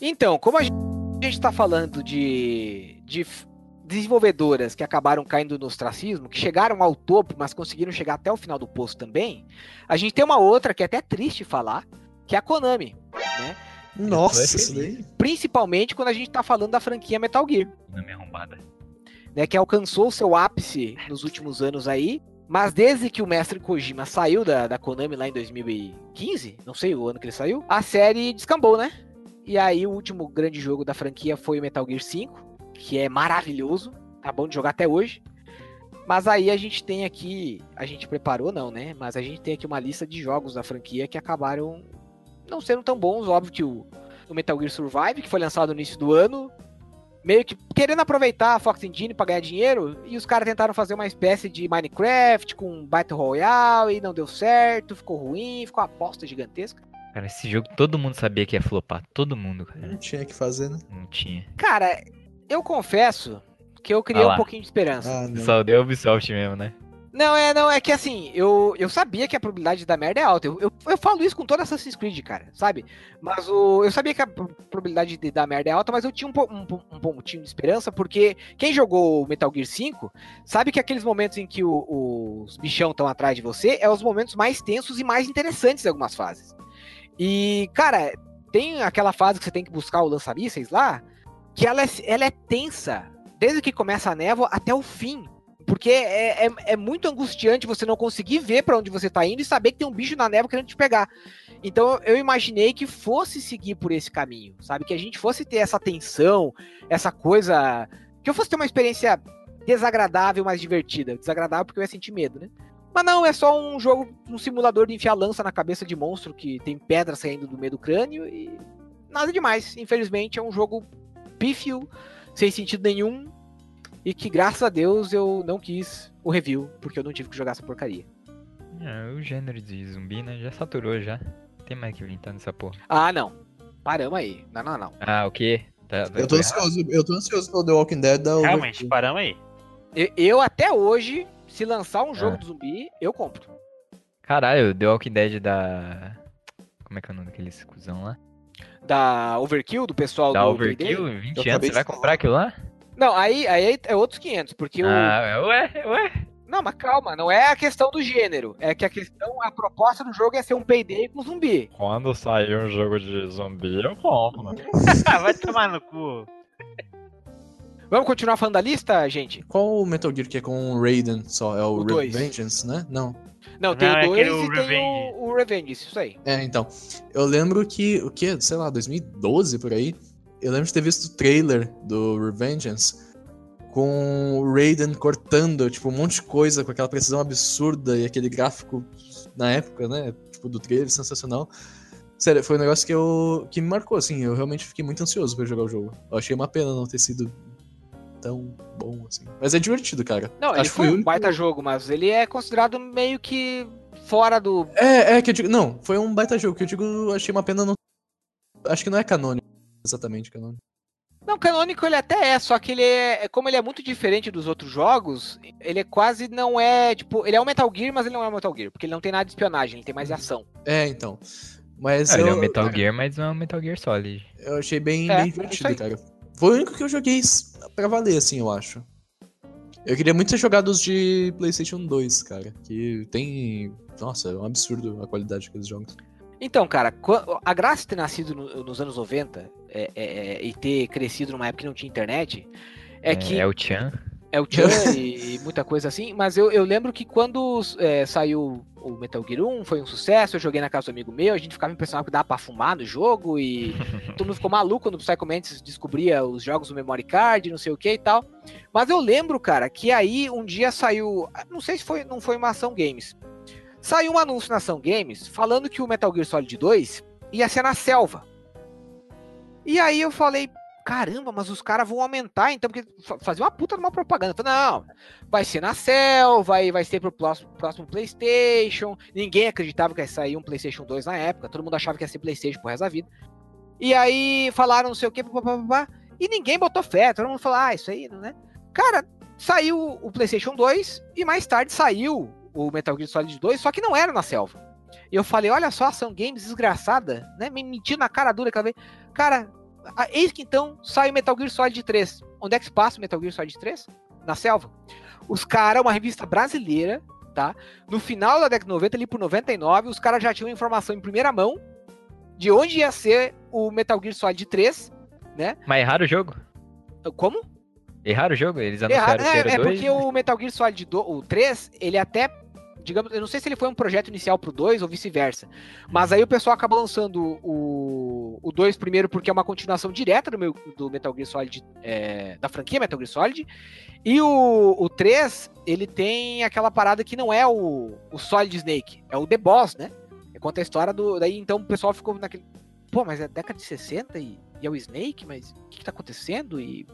Speaker 3: Então, como a gente está falando de, de desenvolvedoras que acabaram caindo no ostracismo, que chegaram ao topo, mas conseguiram chegar até o final do poço também, a gente tem uma outra que é até triste falar, que é a Konami. Né?
Speaker 6: Nossa.
Speaker 3: Principalmente quando a gente está falando da franquia Metal Gear,
Speaker 4: Na minha arrombada.
Speaker 3: né, que alcançou o seu ápice nos últimos anos aí, mas desde que o mestre Kojima saiu da, da Konami lá em 2015, não sei o ano que ele saiu, a série descambou, né? E aí o último grande jogo da franquia foi o Metal Gear 5, que é maravilhoso, tá bom de jogar até hoje. Mas aí a gente tem aqui, a gente preparou não, né? Mas a gente tem aqui uma lista de jogos da franquia que acabaram não sendo tão bons, óbvio que o, o Metal Gear Survive, que foi lançado no início do ano, meio que querendo aproveitar a Fox Engine pra ganhar dinheiro, e os caras tentaram fazer uma espécie de Minecraft com Battle Royale e não deu certo, ficou ruim, ficou uma aposta gigantesca.
Speaker 4: Cara, esse jogo todo mundo sabia que ia flopar. Todo mundo, cara.
Speaker 6: Não tinha que fazer, né?
Speaker 4: Não tinha.
Speaker 3: Cara, eu confesso que eu criei
Speaker 4: Ah
Speaker 3: um pouquinho de esperança.
Speaker 6: Ah, não.
Speaker 4: Só deu Ubisoft mesmo, né?
Speaker 3: Não, é, não, é que assim, eu, eu sabia que a probabilidade de dar merda é alta. Eu, eu, eu falo isso com todo Assassin's Creed, cara, sabe? Mas o, eu sabia que a pro- probabilidade de dar merda é alta, mas eu tinha um, um, um pontinho de esperança, porque quem jogou Metal Gear 5 sabe que aqueles momentos em que o- os bichão estão atrás de você é os momentos mais tensos e mais interessantes em algumas fases. E, cara, tem aquela fase que você tem que buscar o lança-mísseis lá, que ela é, ela é tensa, desde que começa a névoa até o fim. Porque é, é, é muito angustiante você não conseguir ver pra onde você tá indo e saber que tem um bicho na névoa querendo te pegar. Então eu imaginei que fosse seguir por esse caminho, sabe? Que a gente fosse ter essa tensão, essa coisa. Que eu fosse ter uma experiência desagradável, mas divertida. Desagradável porque eu ia sentir medo, né? Mas não, é só um jogo, um simulador de enfiar lança na cabeça de monstro que tem pedra saindo do meio do crânio e nada demais. Infelizmente é um jogo pífio, sem sentido nenhum, e que graças a Deus eu não quis o review, porque eu não tive que jogar essa porcaria.
Speaker 4: É, o gênero de zumbi, né? Já saturou já. Tem mais que inventar nessa porra.
Speaker 3: Ah, não. Paramos aí. Não, não, não.
Speaker 4: Ah, o quê? Tá,
Speaker 6: Eu tô ansioso, eu tô ansioso pelo The Walking Dead da
Speaker 5: Realmente, paramos aí.
Speaker 3: Eu, eu até hoje, se lançar um jogo
Speaker 4: Ah.
Speaker 3: de zumbi, eu compro.
Speaker 4: Caralho, The Walking Dead da. Como é que é o nome daqueles cuzão lá?
Speaker 3: Da Overkill, do pessoal
Speaker 4: Da
Speaker 3: do
Speaker 4: Overkill, 20
Speaker 6: Eu
Speaker 4: anos, você vai comprar aquilo lá?
Speaker 3: Não, aí, aí é outros 500, porque o...
Speaker 4: Ah, ué, ué.
Speaker 3: Não, mas calma, não é a questão do gênero. É que a questão, a proposta do jogo é ser um payday com zumbi.
Speaker 8: Quando sair um jogo de zumbi, eu compro.
Speaker 5: Ah, vai tomar no cu.
Speaker 3: Vamos continuar falando da lista, gente?
Speaker 6: Qual o Metal Gear que é com o Raiden só? É o,
Speaker 3: O.
Speaker 6: Revengeance, né? Não.
Speaker 3: Não, tem
Speaker 5: Não, é
Speaker 3: o 2
Speaker 5: aquele
Speaker 3: e tem
Speaker 5: Revenge.
Speaker 3: o, o Revenge, isso aí.
Speaker 6: É, então. Eu lembro que, o que? Sei lá, 2012 por aí. Eu lembro de ter visto o trailer do Revengeance com o Raiden cortando, tipo, um monte de coisa com aquela precisão absurda e aquele gráfico na época, né? Tipo, do trailer sensacional. Sério, foi um negócio que eu. que me marcou, assim. Eu realmente fiquei muito ansioso pra jogar o jogo. Eu achei uma pena não ter sido tão bom, assim. Mas é divertido, cara.
Speaker 3: Não, ele
Speaker 6: Acho que
Speaker 3: foi
Speaker 6: o
Speaker 3: um
Speaker 6: único-
Speaker 3: baita jogo, mas ele é considerado meio que fora do...
Speaker 6: É, é que eu digo. Não, foi um baita jogo que eu digo, achei uma pena não. Acho que não é canônico. Exatamente, canônico.
Speaker 3: Não, canônico ele até é, só que ele é, como ele é muito diferente dos outros jogos, ele é quase não é, tipo, ele é um Metal Gear, mas ele não é um Metal Gear, porque ele não tem nada de espionagem, ele tem mais de ação.
Speaker 6: É, então. Mas
Speaker 4: Ah,
Speaker 6: eu,
Speaker 4: ele é um Metal Gear, mas não é um Metal Gear Solid.
Speaker 6: eu achei bem,
Speaker 3: É,
Speaker 6: bem
Speaker 3: é
Speaker 6: divertido,
Speaker 3: aí.
Speaker 6: cara. Foi o único que eu joguei pra valer, assim, eu acho. Eu queria muito ter jogado os de PlayStation 2, cara. Que tem. Nossa, é um absurdo a qualidade daqueles jogos.
Speaker 3: Então, cara, a graça de ter nascido no- nos anos 90 é- é- é- e ter crescido numa época que não tinha internet é, que
Speaker 4: É o Chan.
Speaker 3: é o Chan e, e muita coisa assim, mas eu, eu lembro que quando é, saiu o Metal Gear 1 foi um sucesso, eu joguei na casa do amigo meu, a gente ficava impressionado que dava pra fumar no jogo e todo mundo ficou maluco quando o Psycho Mantis descobria os jogos do memory card, não sei o que e tal. Mas eu lembro, cara, que aí um dia saiu, não sei se foi, não foi uma ação games. Saiu um anúncio na ação games falando que o Metal Gear Solid 2 ia ser na selva. E aí eu falei, caramba, mas os caras vão aumentar, então, porque fa- fazia uma puta de uma propaganda. Falei, não, vai ser na selva, vai, vai ser pro próximo, próximo PlayStation. Ninguém acreditava que ia sair um PlayStation 2 na época, todo mundo achava que ia ser PlayStation pro resto da vida. E aí falaram não sei o que, e ninguém botou fé, todo mundo falou, ah, isso aí, né? Cara, saiu o PlayStation 2 e mais tarde saiu o Metal Gear Solid 2, só que não era na selva. E eu falei, olha só, ação games desgraçada, né? Me mentindo na cara dura aquela vez. Cara, eis que então sai o Metal Gear Solid 3. Onde é que se passa o Metal Gear Solid 3? Na selva. Os caras, uma revista brasileira, tá? No final da década de 90, ali por 99, os caras já tinham informação em primeira mão de onde ia ser o Metal Gear Solid 3, né?
Speaker 4: Mas erraram o jogo?
Speaker 3: Como?
Speaker 4: Erraram o jogo? Eles anunciaram que
Speaker 3: é,
Speaker 4: era
Speaker 3: é porque o Metal Gear Solid do, o 3, ele até, digamos, eu não sei se ele foi um projeto inicial pro 2 ou vice-versa, mas aí o pessoal acabou lançando o, o 2 primeiro porque é uma continuação direta do, meu, do Metal Gear Solid, é, da franquia Metal Gear Solid, e o, o 3, ele tem aquela parada que não é o, o Solid Snake, é o The Boss, né? Conta a história do. Daí então o pessoal ficou naquele. Pô, mas é década de 60 e, e é o Snake, mas o que, que tá acontecendo? E.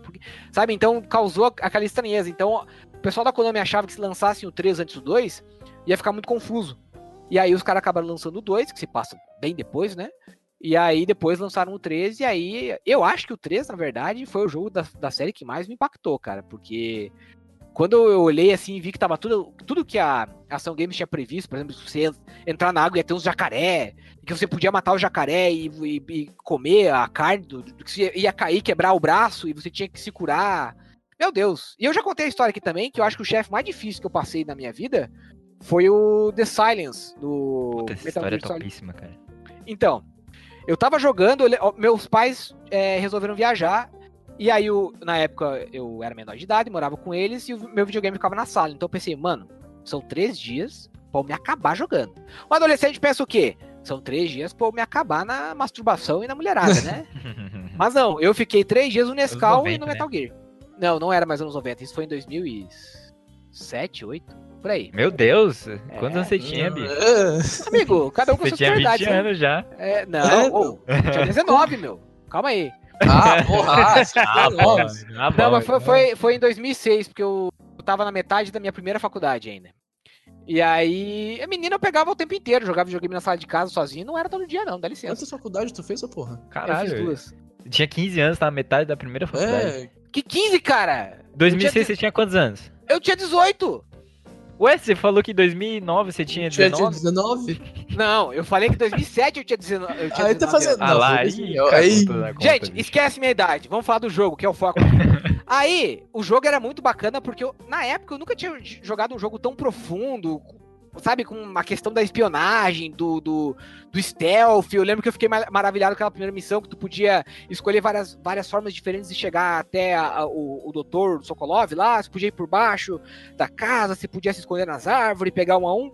Speaker 3: Sabe? Então causou aquela estranheza. Então o pessoal da Konami achava que se lançassem o 3 antes do 2, ia ficar muito confuso. E aí os caras acabaram lançando o 2, que se passa bem depois, né? E aí depois lançaram o 3, e aí eu acho que o 3, na verdade, foi o jogo da, da série que mais me impactou, cara, porque quando eu olhei assim e vi que tava tudo, tudo que a Ação Games tinha previsto, por exemplo, se você entrar na água ia ter uns jacaré, que você podia matar o jacaré e, e- e comer a carne, do, do que ia cair, quebrar o braço e você tinha que se curar. Meu Deus. E eu já contei a história aqui também, que eu acho que o chefe mais difícil que eu passei na minha vida foi o The Silence, do
Speaker 4: Puta, essa
Speaker 3: Metal
Speaker 4: história é topíssima, cara.
Speaker 3: Então, eu tava jogando, meus pais é, resolveram viajar. E aí, eu- na época, eu era menor de idade, morava com eles e o meu videogame ficava na sala. Então eu pensei, mano, são três dias pra eu me acabar jogando. Um adolescente pensa o quê? São três dias pra eu me acabar na masturbação e na mulherada, né? Mas não, eu fiquei três dias no Nescau e
Speaker 4: 90,
Speaker 3: no
Speaker 4: né?
Speaker 3: Metal Gear. Não, não era mais anos 90, isso foi em 2007, 2008, por aí.
Speaker 4: Meu Deus! Quantos
Speaker 3: É.
Speaker 4: anos você tinha, bicho?
Speaker 6: É,
Speaker 3: Amigo, cada um com
Speaker 4: Você
Speaker 3: suas
Speaker 4: tinha 20
Speaker 3: prioridades. né?
Speaker 4: anos já.
Speaker 3: É, não,
Speaker 6: É,
Speaker 3: ô, tinha 19, meu. Calma aí.
Speaker 6: Ah, porra!
Speaker 4: Ah, bom. Ah,
Speaker 3: Não,
Speaker 4: bom.
Speaker 3: mas foi, foi, foi em 2006, porque eu, eu tava na metade da minha primeira faculdade ainda. E aí, a menina eu pegava o tempo inteiro, jogava videogame na sala de casa sozinho. Não era todo dia, não, dá licença.
Speaker 6: Quantas faculdades tu fez, ô porra?
Speaker 3: Eu fiz
Speaker 4: Caralho.
Speaker 3: duas.
Speaker 4: Eu tinha 15 anos, tava na metade da primeira faculdade.
Speaker 6: É,
Speaker 3: Que 15, cara?
Speaker 4: 2006
Speaker 3: tinha-
Speaker 4: você tinha quantos anos?
Speaker 3: Eu tinha 18.
Speaker 4: Ué, você falou que em 2009 você tinha
Speaker 6: tinha
Speaker 4: 19?
Speaker 6: 19?
Speaker 3: Não, eu falei que em 2007 eu tinha 19. Eu tinha
Speaker 6: Aí tá
Speaker 3: 19
Speaker 6: fazendo.
Speaker 3: anos.
Speaker 4: Ah lá, aí,
Speaker 3: Gente, esquece minha idade. Vamos falar do jogo, que é o foco. Aí, o jogo era muito bacana porque eu- na época eu nunca tinha jogado um jogo tão profundo, sabe, com uma questão da espionagem, do, do, do stealth. Eu lembro que eu fiquei ma- maravilhado com aquela primeira missão que tu podia escolher várias, várias formas diferentes de chegar até a- a- o, o doutor Sokolov lá. Você podia ir por baixo da casa, você podia se esconder nas árvores, pegar um a um.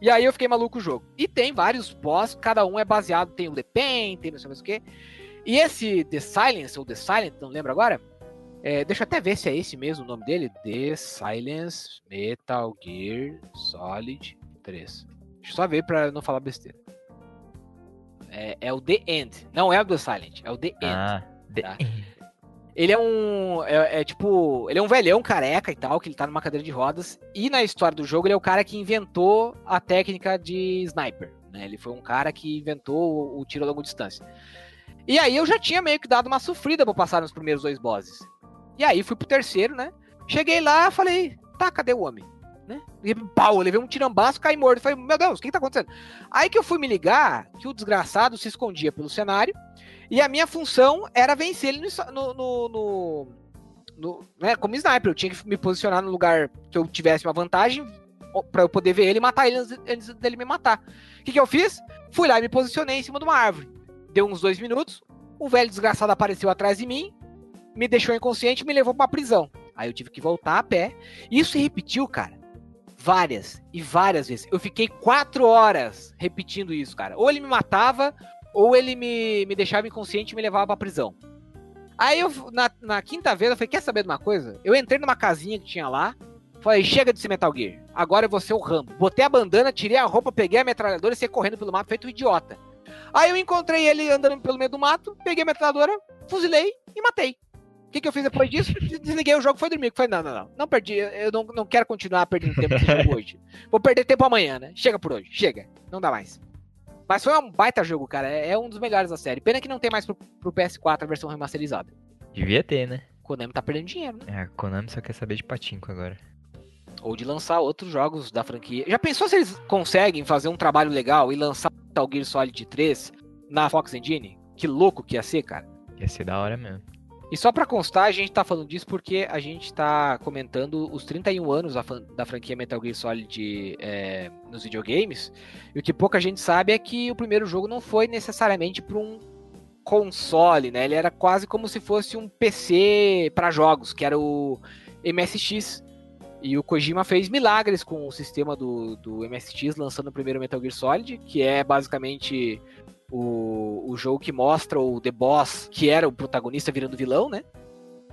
Speaker 3: E aí eu fiquei maluco o jogo. E tem vários boss, cada um é baseado, tem o The Pen, tem não sei mais o que. E esse The Silence, ou The Silent, não lembro agora. É, deixa eu até ver se é esse mesmo o nome dele. The Silence Metal Gear Solid 3. Deixa eu só ver pra não falar besteira. É, é o The End. Não é o The Silent, é o The End.
Speaker 4: Ah, de-
Speaker 3: Tá. Ele é um. É, é tipo. Ele é um velhão careca e tal, que ele tá numa cadeira de rodas. E na história do jogo, ele é o cara que inventou a técnica de sniper. Né? Ele foi um cara que inventou o, o tiro a longa distância. E aí eu já tinha meio que dado uma sofrida pra passar nos primeiros dois bosses. E aí fui pro terceiro, né? Cheguei lá, falei, tá, cadê o homem? Né? E pau, eu levei um tirambaço, caí morto. Falei, meu Deus, o que, que tá acontecendo? Aí que eu fui me ligar que o desgraçado se escondia pelo cenário. E a minha função era vencer ele no, no, no, no- né, como sniper. Eu tinha que me posicionar no lugar que eu tivesse uma vantagem ó, pra eu poder ver ele e matar ele antes, antes dele me matar. O que, que eu fiz? Fui lá e me posicionei em cima de uma árvore. Deu uns dois minutos, o velho desgraçado apareceu atrás de mim, me deixou inconsciente e me levou pra prisão. Aí eu tive que voltar a pé. Isso se repetiu, cara. Várias e várias vezes. Eu fiquei quatro horas repetindo isso, cara. Ou ele me matava, ou ele me, me deixava inconsciente e me levava pra prisão. Aí eu, na, na quinta vez, eu falei, quer saber de uma coisa? Eu entrei numa casinha que tinha lá, falei, chega de ser Metal Gear, agora eu vou ser o Rambo. Botei a bandana, tirei a roupa, peguei a metralhadora e saí correndo pelo mato, feito um idiota. Aí eu encontrei ele andando pelo meio do mato, peguei a metralhadora, fuzilei e matei. O que, que eu fiz depois disso? Desliguei o jogo e foi dormir. Falei, não, não, não, não perdi, eu não, não quero continuar perdendo tempo nesse jogo hoje. Vou perder tempo amanhã, né? Chega por hoje, chega, não dá mais. Mas foi um baita jogo, cara. É é um dos melhores da série. Pena que não tem mais pro, pro PS4 a versão remasterizada.
Speaker 4: Devia ter, né?
Speaker 3: Konami tá perdendo dinheiro, né?
Speaker 4: É, a Konami só quer saber de patinco agora.
Speaker 3: Ou de lançar outros jogos da franquia. Já pensou se eles conseguem fazer um trabalho legal e lançar Metal Gear Solid 3 na Fox Engine? Que louco que ia ser, cara.
Speaker 4: Ia ser da hora mesmo.
Speaker 3: E só pra constar, a gente tá falando disso porque a gente tá comentando os 31 anos da, da franquia Metal Gear Solid é, nos videogames. E o que pouca gente sabe é que o primeiro jogo não foi necessariamente pra um console, né? Ele era quase como se fosse um PC pra jogos, que era o MSX. E o Kojima fez milagres com o sistema do, do MSX, lançando o primeiro Metal Gear Solid, que é basicamente o, o jogo que mostra o The Boss, que era o protagonista virando vilão, né?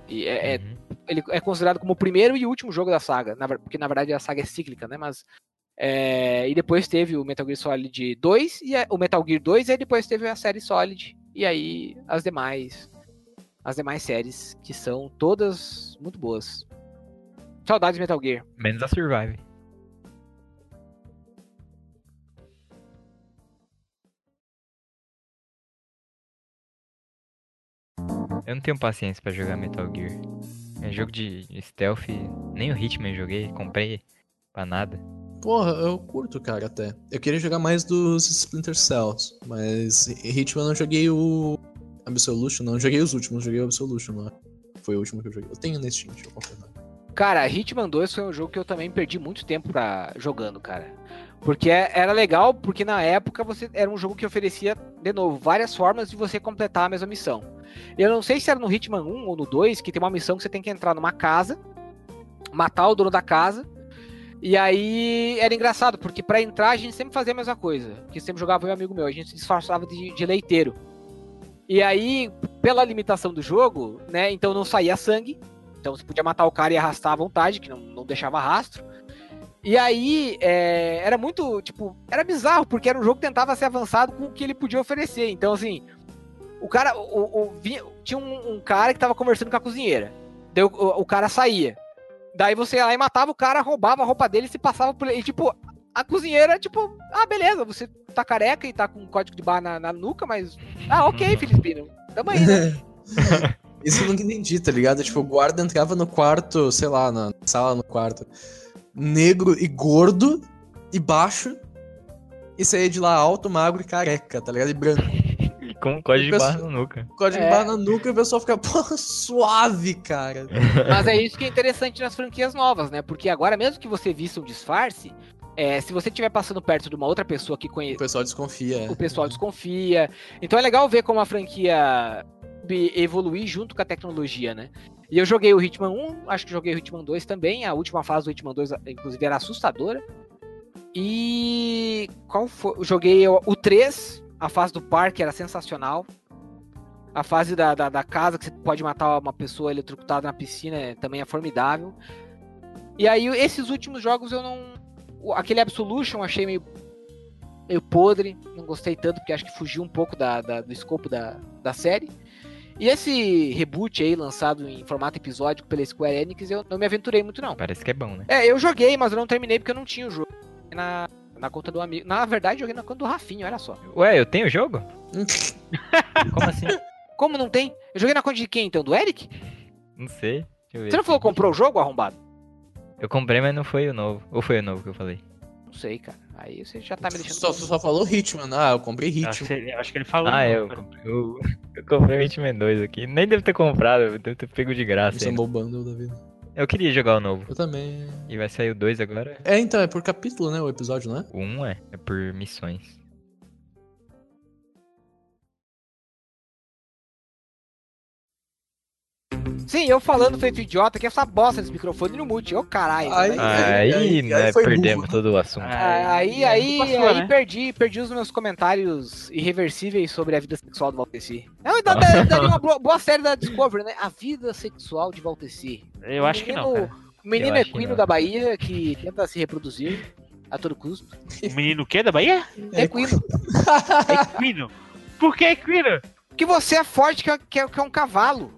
Speaker 3: E é, é-
Speaker 4: Uhum.
Speaker 3: ele é considerado como o primeiro e último jogo da saga, na porque na verdade a saga é cíclica, né? Mas é, e depois teve o Metal Gear Solid 2 e a- o Metal Gear 2 e depois teve a série Solid e aí as demais as demais séries que são todas muito boas. Saudades de Metal Gear.
Speaker 4: Menos a Survive. Eu não tenho paciência pra jogar Metal Gear. É jogo de stealth, nem o Hitman eu joguei, comprei pra nada.
Speaker 6: Porra, eu curto, cara, até. Eu queria jogar mais dos Splinter Cells, mas Hitman eu não joguei o Absolution, não. Eu joguei os últimos, joguei o Absolution lá. Foi o último que eu joguei. Eu tenho nesse Steam, deixa eu confirmar.
Speaker 3: Cara, Hitman 2 foi um jogo que eu também perdi muito tempo pra, jogando, cara. Porque é- era legal, porque na época você era um jogo que oferecia, de novo, várias formas de você completar a mesma missão. Eu não sei se era no Hitman 1 ou no 2, que tem uma missão que você tem que entrar numa casa, matar o dono da casa. E aí era engraçado, porque pra entrar a gente sempre fazia a mesma coisa. Que sempre jogava e um amigo meu, a gente se disfarçava de, de leiteiro. E aí, pela limitação do jogo, né, então não saía sangue. Então você podia matar o cara e arrastar à vontade, que não, não deixava rastro. E aí, é, era muito, tipo, era bizarro, porque era um jogo que tentava ser avançado com o que ele podia oferecer. Então, assim, o cara, o, o- vinha- tinha um, um cara que tava conversando com a cozinheira. Daí o, o- o cara saía. Daí você ia lá e matava o cara, roubava a roupa dele e se passava por ele. E, tipo, a cozinheira, tipo, ah, beleza, você tá careca e tá com um código de barra na, na nuca, mas. Ah, ok, Filipino. Tamo aí, né?
Speaker 6: Isso eu nunca entendi, tá ligado? Tipo, o guarda entrava no quarto, sei lá, na sala no quarto, negro e gordo e baixo, e saía de lá alto, magro e careca, tá ligado? E branco.
Speaker 4: E com código de barra no nuca.
Speaker 6: Código
Speaker 3: É.
Speaker 6: de barra na nuca e o pessoal fica, pô, suave, cara.
Speaker 3: Mas é isso que é interessante nas franquias novas, né? Porque agora, mesmo que você vista um disfarce, é, se você estiver passando perto de uma outra pessoa que
Speaker 6: O
Speaker 3: conhece,
Speaker 6: pessoal desconfia.
Speaker 3: o pessoal desconfia. Então é legal ver como a franquia evoluir junto com a tecnologia, né? E eu joguei o Hitman 1, acho que joguei o Hitman 2 também. A última fase do Hitman 2, inclusive, era assustadora. E qual foi? Eu joguei o o 3, a fase do parque era sensacional. A fase da, da, da casa, que você pode matar uma pessoa eletrocutada na piscina, é- também é formidável. E aí, esses últimos jogos eu não. Aquele Absolution eu achei meio, meio podre, não gostei tanto, porque acho que fugiu um pouco da, da- do escopo da, da série. E esse reboot aí, lançado em formato episódico pela Square Enix, eu não me aventurei muito, não.
Speaker 4: Parece que é bom, né?
Speaker 3: É, eu joguei, mas eu não terminei porque eu não tinha o jogo. Na, na conta do amigo. Na verdade, joguei na conta do Rafinha, olha só.
Speaker 4: Ué, eu tenho o jogo? Como assim?
Speaker 3: Como não tem? Eu joguei na conta de quem então? Do Eric?
Speaker 4: Não sei. Deixa eu ver
Speaker 3: Você não falou que comprou o jogo arrombado?
Speaker 4: Eu comprei, mas não foi o novo. Ou foi o novo que eu falei?
Speaker 3: Não sei, cara. Aí você já tá me deixando.
Speaker 6: Só, só falou Hitman. Ah, eu comprei
Speaker 5: Acho
Speaker 6: Hitman.
Speaker 5: que, ele- acho que ele falou.
Speaker 4: Ah,
Speaker 5: não,
Speaker 4: eu o. Eu comprei o Hitman 2 aqui. Nem devo ter comprado, eu devo ter pego de graça.
Speaker 6: Isso é um
Speaker 4: ainda.
Speaker 6: bom bundle da vida.
Speaker 4: Eu queria jogar o novo.
Speaker 6: Eu também.
Speaker 4: E vai sair o 2 agora.
Speaker 6: É, então, é por capítulo, né? O episódio, não é?
Speaker 4: O 1 é, é por missões.
Speaker 3: Sim, eu falando feito idiota que essa bosta desse microfone no mute. Ô caralho.
Speaker 6: Ai,
Speaker 3: né?
Speaker 6: ai,
Speaker 4: Aí,
Speaker 6: aí
Speaker 4: né,
Speaker 6: foi
Speaker 4: perdemos
Speaker 6: burro.
Speaker 4: todo o assunto.
Speaker 3: Ah, Aí,
Speaker 5: é
Speaker 3: aí,
Speaker 5: culpa sua,
Speaker 3: aí
Speaker 5: né?
Speaker 3: perdi, perdi os meus comentários irreversíveis sobre a vida sexual do Valteci. Daria uma boa, boa série da Discovery, né? A vida sexual de Valteci.
Speaker 5: Eu acho que não, cara.
Speaker 3: O menino
Speaker 4: que
Speaker 3: equino
Speaker 4: não.
Speaker 3: da Bahia que tenta se reproduzir a todo custo.
Speaker 5: O menino o quê da Bahia?
Speaker 3: Equino.
Speaker 5: Equino. Por que equino?
Speaker 3: Que você é forte que é, que é- que é um cavalo.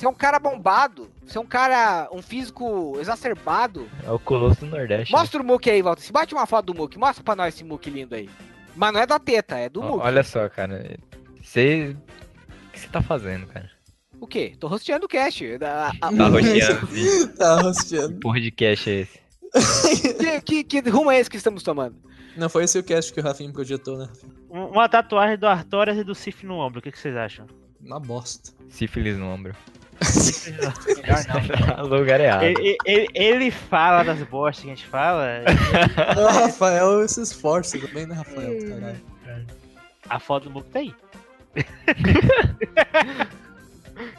Speaker 3: Você é um cara bombado. Você é um cara, um físico exacerbado.
Speaker 4: É o Colosso do Nordeste.
Speaker 3: Mostra o Mook aí, Walter. Se bate uma foto do Mook. Mostra pra nós esse Mook lindo aí. Mas não é da teta, é do
Speaker 4: né?
Speaker 3: Mook.
Speaker 4: Olha só, cara. Você. O que você tá fazendo, cara?
Speaker 3: O quê? Tô rosteando o cast. Da,
Speaker 4: Tá rodeando. sim.
Speaker 6: Tá rosteando.
Speaker 4: Porra de cash é esse?
Speaker 3: que, que, que rumo é esse que estamos tomando?
Speaker 6: Não foi esse o cast que o Rafinha projetou, né?
Speaker 5: Um- Uma tatuagem do Artorias e do Sif no ombro. O que, que vocês acham?
Speaker 6: Uma bosta.
Speaker 4: Sífilis no ombro.
Speaker 3: Melhor não.
Speaker 4: o lugar é errado.
Speaker 5: Ele, ele- ele fala das bostas que a gente fala.
Speaker 6: O Rafael se esforça também, né, Rafael? Caralho.
Speaker 5: A foto do Muco tá aí.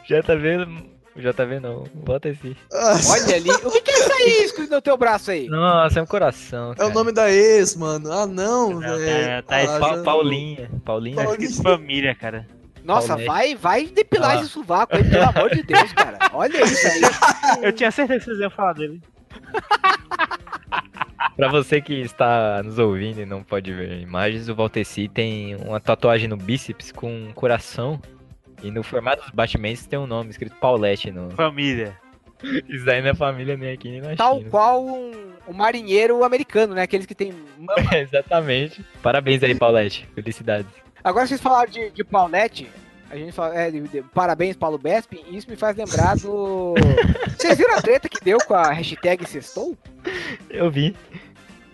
Speaker 4: Já tá vendo? Já tá vendo? Não. Bota esse.
Speaker 3: Olha ali. O que, que é isso aí escrito no teu braço aí?
Speaker 4: Nossa, é um coração.
Speaker 6: É
Speaker 4: Cara.
Speaker 6: o nome da ex, mano. Ah, não, velho.
Speaker 5: tá- tá
Speaker 6: Ah,
Speaker 5: esse
Speaker 4: Pa-
Speaker 6: já-
Speaker 4: Paulinha. Paulinha.
Speaker 6: Paulinha.
Speaker 5: Que família, cara.
Speaker 3: Nossa,
Speaker 4: Paulete.
Speaker 3: vai, vai depilar
Speaker 4: Ah.
Speaker 3: esse sovaco aí, pelo amor de Deus, cara. Olha isso aí.
Speaker 5: Eu tinha certeza que vocês iam falar dele.
Speaker 4: Pra você que está nos ouvindo e não pode ver imagens, o Valteci tem uma tatuagem no bíceps com um coração. E no formato dos batimentos tem um nome escrito Paulette no.
Speaker 5: Família.
Speaker 4: Isso daí não é família nem aqui nem na
Speaker 3: Tal
Speaker 4: China.
Speaker 3: qual um, um marinheiro americano, né? Aqueles que tem.
Speaker 4: Exatamente. Parabéns aí, Paulette. Felicidades.
Speaker 3: Agora vocês falaram de, de Paulette. A gente fala, é, de- de- parabéns, Paulo Bespin. Isso me faz lembrar do. Vocês viram a treta que deu com a hashtag Sextou?
Speaker 4: Eu vi.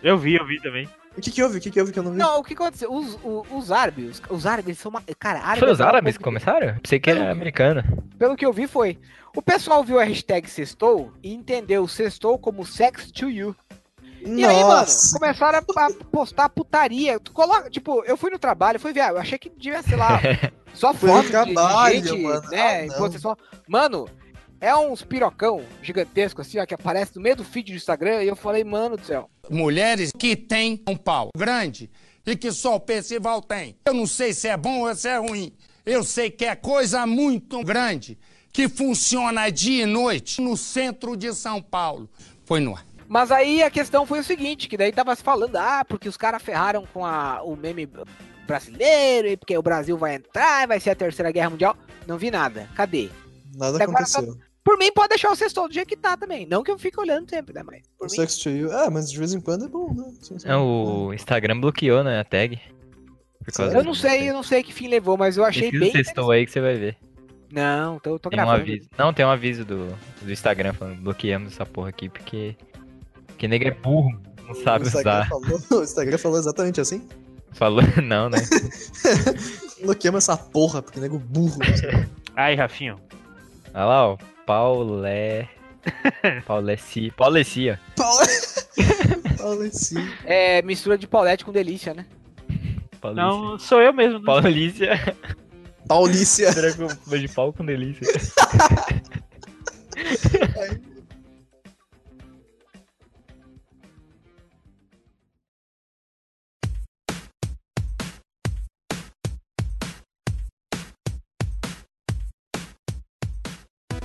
Speaker 5: Eu vi, eu vi também.
Speaker 6: O que que houve? O que que houve que eu não vi?
Speaker 3: Não, o que aconteceu? Os, os, os árabes, os árabes são uma. Cara, árabe
Speaker 4: Foi
Speaker 3: é
Speaker 4: os
Speaker 3: uma
Speaker 4: árabes que começaram? Pensei que era americano.
Speaker 3: Pelo que eu vi foi. O pessoal viu a hashtag Sextou e entendeu Sextou como sex to you. E aí, mano, começaram a, a postar putaria. Tu coloca, tipo, eu fui no trabalho, fui ver, eu achei que devia, sei lá, só foto de- de,
Speaker 6: trabalho,
Speaker 3: gente,
Speaker 6: mano.
Speaker 3: né?
Speaker 6: Ah, não.
Speaker 3: você só... Mano, é uns pirocão gigantesco, assim, ó, que aparece no meio do feed do Instagram, e eu falei, mano do céu.
Speaker 9: mulheres que têm um pau grande e que só o Percival tem. Eu não sei se é bom ou se é ruim. Eu sei que é coisa muito grande que funciona dia e noite no centro de São Paulo. Foi no ar.
Speaker 3: Mas aí a questão foi o seguinte, que daí tava se falando, ah, porque os caras ferraram com a, o meme brasileiro, e porque o Brasil vai entrar, vai ser a terceira guerra mundial. Não vi nada. Cadê?
Speaker 6: Nada
Speaker 3: Agora
Speaker 6: aconteceu.
Speaker 3: Por mim, pode deixar o sextou do jeito que tá também. Não que eu fique olhando sempre, né? Mas por
Speaker 6: O to you. Ah, mas de vez em quando é bom, né? Sim, sim.
Speaker 4: É, o Instagram bloqueou, né, a tag.
Speaker 3: Eu não sei, eu não sei que fim levou, mas eu achei
Speaker 4: Pesquisa
Speaker 3: bem.
Speaker 4: o sextou aí que você vai ver.
Speaker 3: Não, tô, tô
Speaker 4: Tem um
Speaker 3: gravando.
Speaker 4: aviso. Não, tem um aviso do, do Instagram falando bloqueamos essa porra aqui porque. Porque nego é burro, não sabe
Speaker 6: o Instagram,
Speaker 4: usar.
Speaker 6: falou, o Instagram falou exatamente assim.
Speaker 4: Falou, não, né?
Speaker 6: Bloqueamos essa porra, porque nego burro.
Speaker 5: Aí, Rafinho.
Speaker 4: Olha lá, ó. Paulé. Pauleci. Pauleci, ó.
Speaker 6: Paulo. Paulo sim.
Speaker 3: É mistura de Paulette com delícia, né?
Speaker 4: Paulícia.
Speaker 5: Não, sou eu mesmo. né?
Speaker 4: Paulícia.
Speaker 6: Paulícia.
Speaker 4: Será que eu de pau com delícia?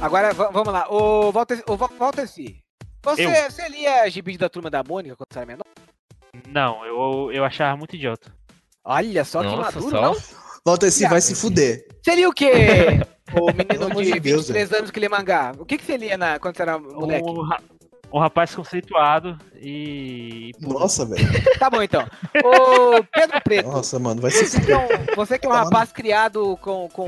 Speaker 3: Agora, va- vamos lá. Ô, Walter, Val- Walter C. Você,
Speaker 5: Eu.
Speaker 3: você lia gibi da turma da Mônica quando você era menor?
Speaker 5: Não, eu, eu achava muito idiota.
Speaker 3: Olha só que
Speaker 4: Nossa,
Speaker 3: maduro,
Speaker 4: só?
Speaker 3: não?
Speaker 6: Walter C vai se fuder.
Speaker 3: Você lia o quê? o menino de
Speaker 6: de Deus,
Speaker 3: 23 anos que lê mangá. O que, que você lia na, quando você era moleque?
Speaker 5: Um, ra- um rapaz conceituado e.
Speaker 6: Nossa, velho.
Speaker 3: Tá bom, então. Ô, Pedro Preto.
Speaker 6: Nossa, mano, vai se
Speaker 3: Você que
Speaker 6: fuder.
Speaker 3: é um, você que é um rapaz criado com, com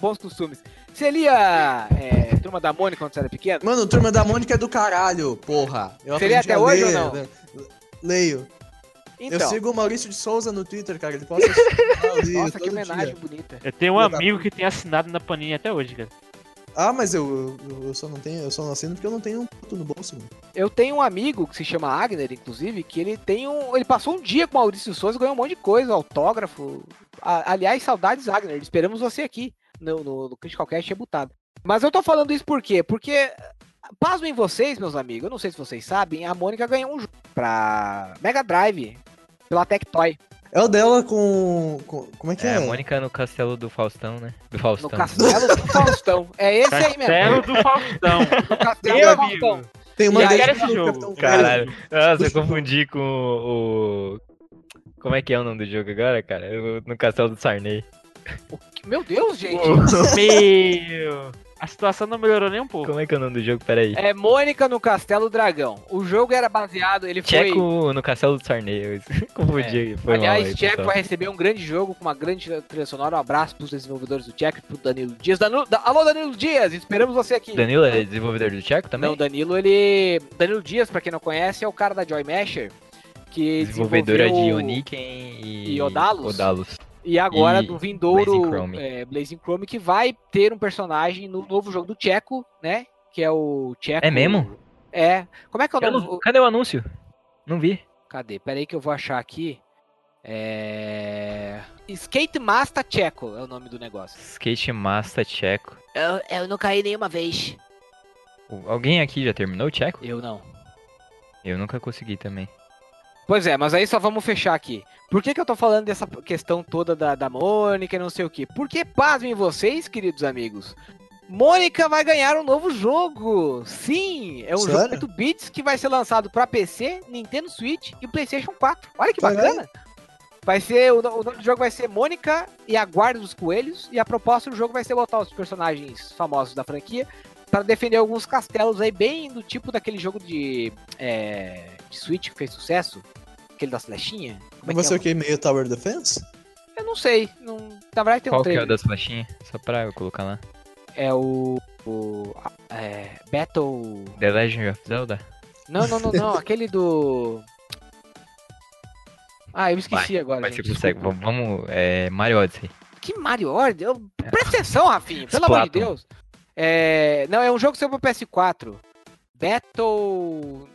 Speaker 3: bons costumes. Você lia é, Turma da Mônica quando você era pequeno?
Speaker 6: Mano, Turma da Mônica é do caralho, porra. Eu
Speaker 3: Você lê
Speaker 6: aprendi
Speaker 3: até hoje
Speaker 6: ler,
Speaker 3: ou não?
Speaker 6: né? Leio.
Speaker 3: Então,
Speaker 6: Eu sigo o Maurício de Souza no Twitter, cara. Ele posta ali
Speaker 3: nossa, que homenagem
Speaker 6: dia.
Speaker 3: bonita.
Speaker 5: Eu tenho um amigo que tem assinado na Panini até hoje, cara.
Speaker 6: Ah, mas eu, eu, eu só não tenho, eu só não assino porque eu não tenho um puto no bolso, mano.
Speaker 3: Eu tenho um amigo que se chama Agner, inclusive, que ele tem um. Ele passou um dia com o Maurício Souza e ganhou um monte de coisa, autógrafo. A- aliás, saudades, Agner. Esperamos você aqui no, no, no Critical Cast rebutado. Mas eu tô falando isso por quê? Porque, pasmem vocês, meus amigos, eu não sei se vocês sabem, a Mônica ganhou um jogo pra Mega Drive pela Tectoy.
Speaker 6: É o dela com. com- como é que é?
Speaker 4: É, a Mônica no castelo do Faustão, né? Do Faustão.
Speaker 3: No Castelo do Faustão. É esse aí mesmo.
Speaker 5: Castelo do Faustão.
Speaker 3: No Castelo
Speaker 5: Meu
Speaker 3: do
Speaker 5: amigo.
Speaker 3: Faustão.
Speaker 6: Tem uma com
Speaker 5: esse jogo.
Speaker 6: Capitão
Speaker 4: Caralho. Nossa, eu confundi com o, o- Como é que é o nome do jogo agora, cara? Eu- No castelo do Sarney.
Speaker 3: Meu Deus, gente.
Speaker 5: Meu. A situação não melhorou nem um pouco.
Speaker 4: Como é que é o nome do jogo? Peraí.
Speaker 3: É Mônica no Castelo Dragão. O jogo era baseado, ele foi...
Speaker 4: Tcheco no castelo do Sarney. Eu confundi. Foi mal
Speaker 3: Aliás,
Speaker 4: aí,
Speaker 3: Tcheco
Speaker 4: pessoal.
Speaker 3: vai receber um grande jogo com uma grande trilha sonora. Um abraço pros desenvolvedores do Tcheco e pro Danilo Dias. Danu... Da... Alô, Danilo Dias, esperamos você aqui.
Speaker 4: Danilo é desenvolvedor do Tcheco também?
Speaker 3: Não, Danilo, ele... Danilo Dias, pra quem não conhece, é o cara da Joy Masher, que
Speaker 4: Desenvolvedora de
Speaker 3: desenvolveu-
Speaker 4: Oniken e...
Speaker 3: e Odalos?
Speaker 4: Odalos.
Speaker 3: E agora
Speaker 4: E
Speaker 3: do Vindouro
Speaker 4: Blazing Chrome.
Speaker 3: é, Blazing Chrome, que vai ter um personagem no novo jogo do Tcheco, né? Que é o Tcheco...
Speaker 4: É mesmo?
Speaker 3: É. Como é que é o
Speaker 4: Eu
Speaker 3: nome?
Speaker 4: não- Cadê o anúncio? Não vi.
Speaker 3: Cadê? Pera aí que eu vou achar aqui. É... Skate Master Tcheco é o nome do negócio.
Speaker 4: Skate Master Tcheco.
Speaker 3: Eu, eu não caí nenhuma vez.
Speaker 4: Alguém aqui já terminou o Tcheco?
Speaker 3: Eu não.
Speaker 4: Eu nunca consegui também.
Speaker 3: Pois é, mas aí só vamos fechar aqui. Por que, que eu tô falando dessa questão toda da, da Mônica e não sei o quê? Porque, pasmem vocês, queridos amigos, Mônica vai ganhar um novo jogo! Sim! É um jogo
Speaker 6: Sério?
Speaker 3: 8 bits que vai ser lançado para PC, Nintendo Switch e PlayStation 4. Olha que
Speaker 6: Caralho.
Speaker 3: bacana! Vai ser, o, o nome do jogo vai ser Mônica e a Guarda dos Coelhos, e a proposta do jogo vai ser botar os personagens famosos da franquia para defender alguns castelos aí, bem do tipo daquele jogo de, é, de Switch que fez sucesso, aquele das flechinhas. Como é
Speaker 6: vai
Speaker 3: que
Speaker 6: ser
Speaker 3: é?
Speaker 6: o que? Meio Tower Defense?
Speaker 3: Eu não sei, não, Na verdade tem um
Speaker 4: Qual que é o das flechinhas? Só pra eu colocar lá.
Speaker 3: É o. o é, Battle.
Speaker 4: The Legend of Zelda?
Speaker 3: Não, não, não, não. aquele do. Ah, eu esqueci agora.
Speaker 4: Mas você
Speaker 3: gente,
Speaker 4: consegue.
Speaker 3: desculpa.
Speaker 4: Vamos, vamos é, Mario Odyssey.
Speaker 3: Que Mario Odyssey? Eu- Presta atenção, Rafinha, pelo amor de. Deus. É... Não, é um jogo que saiu pro PS4. Battle.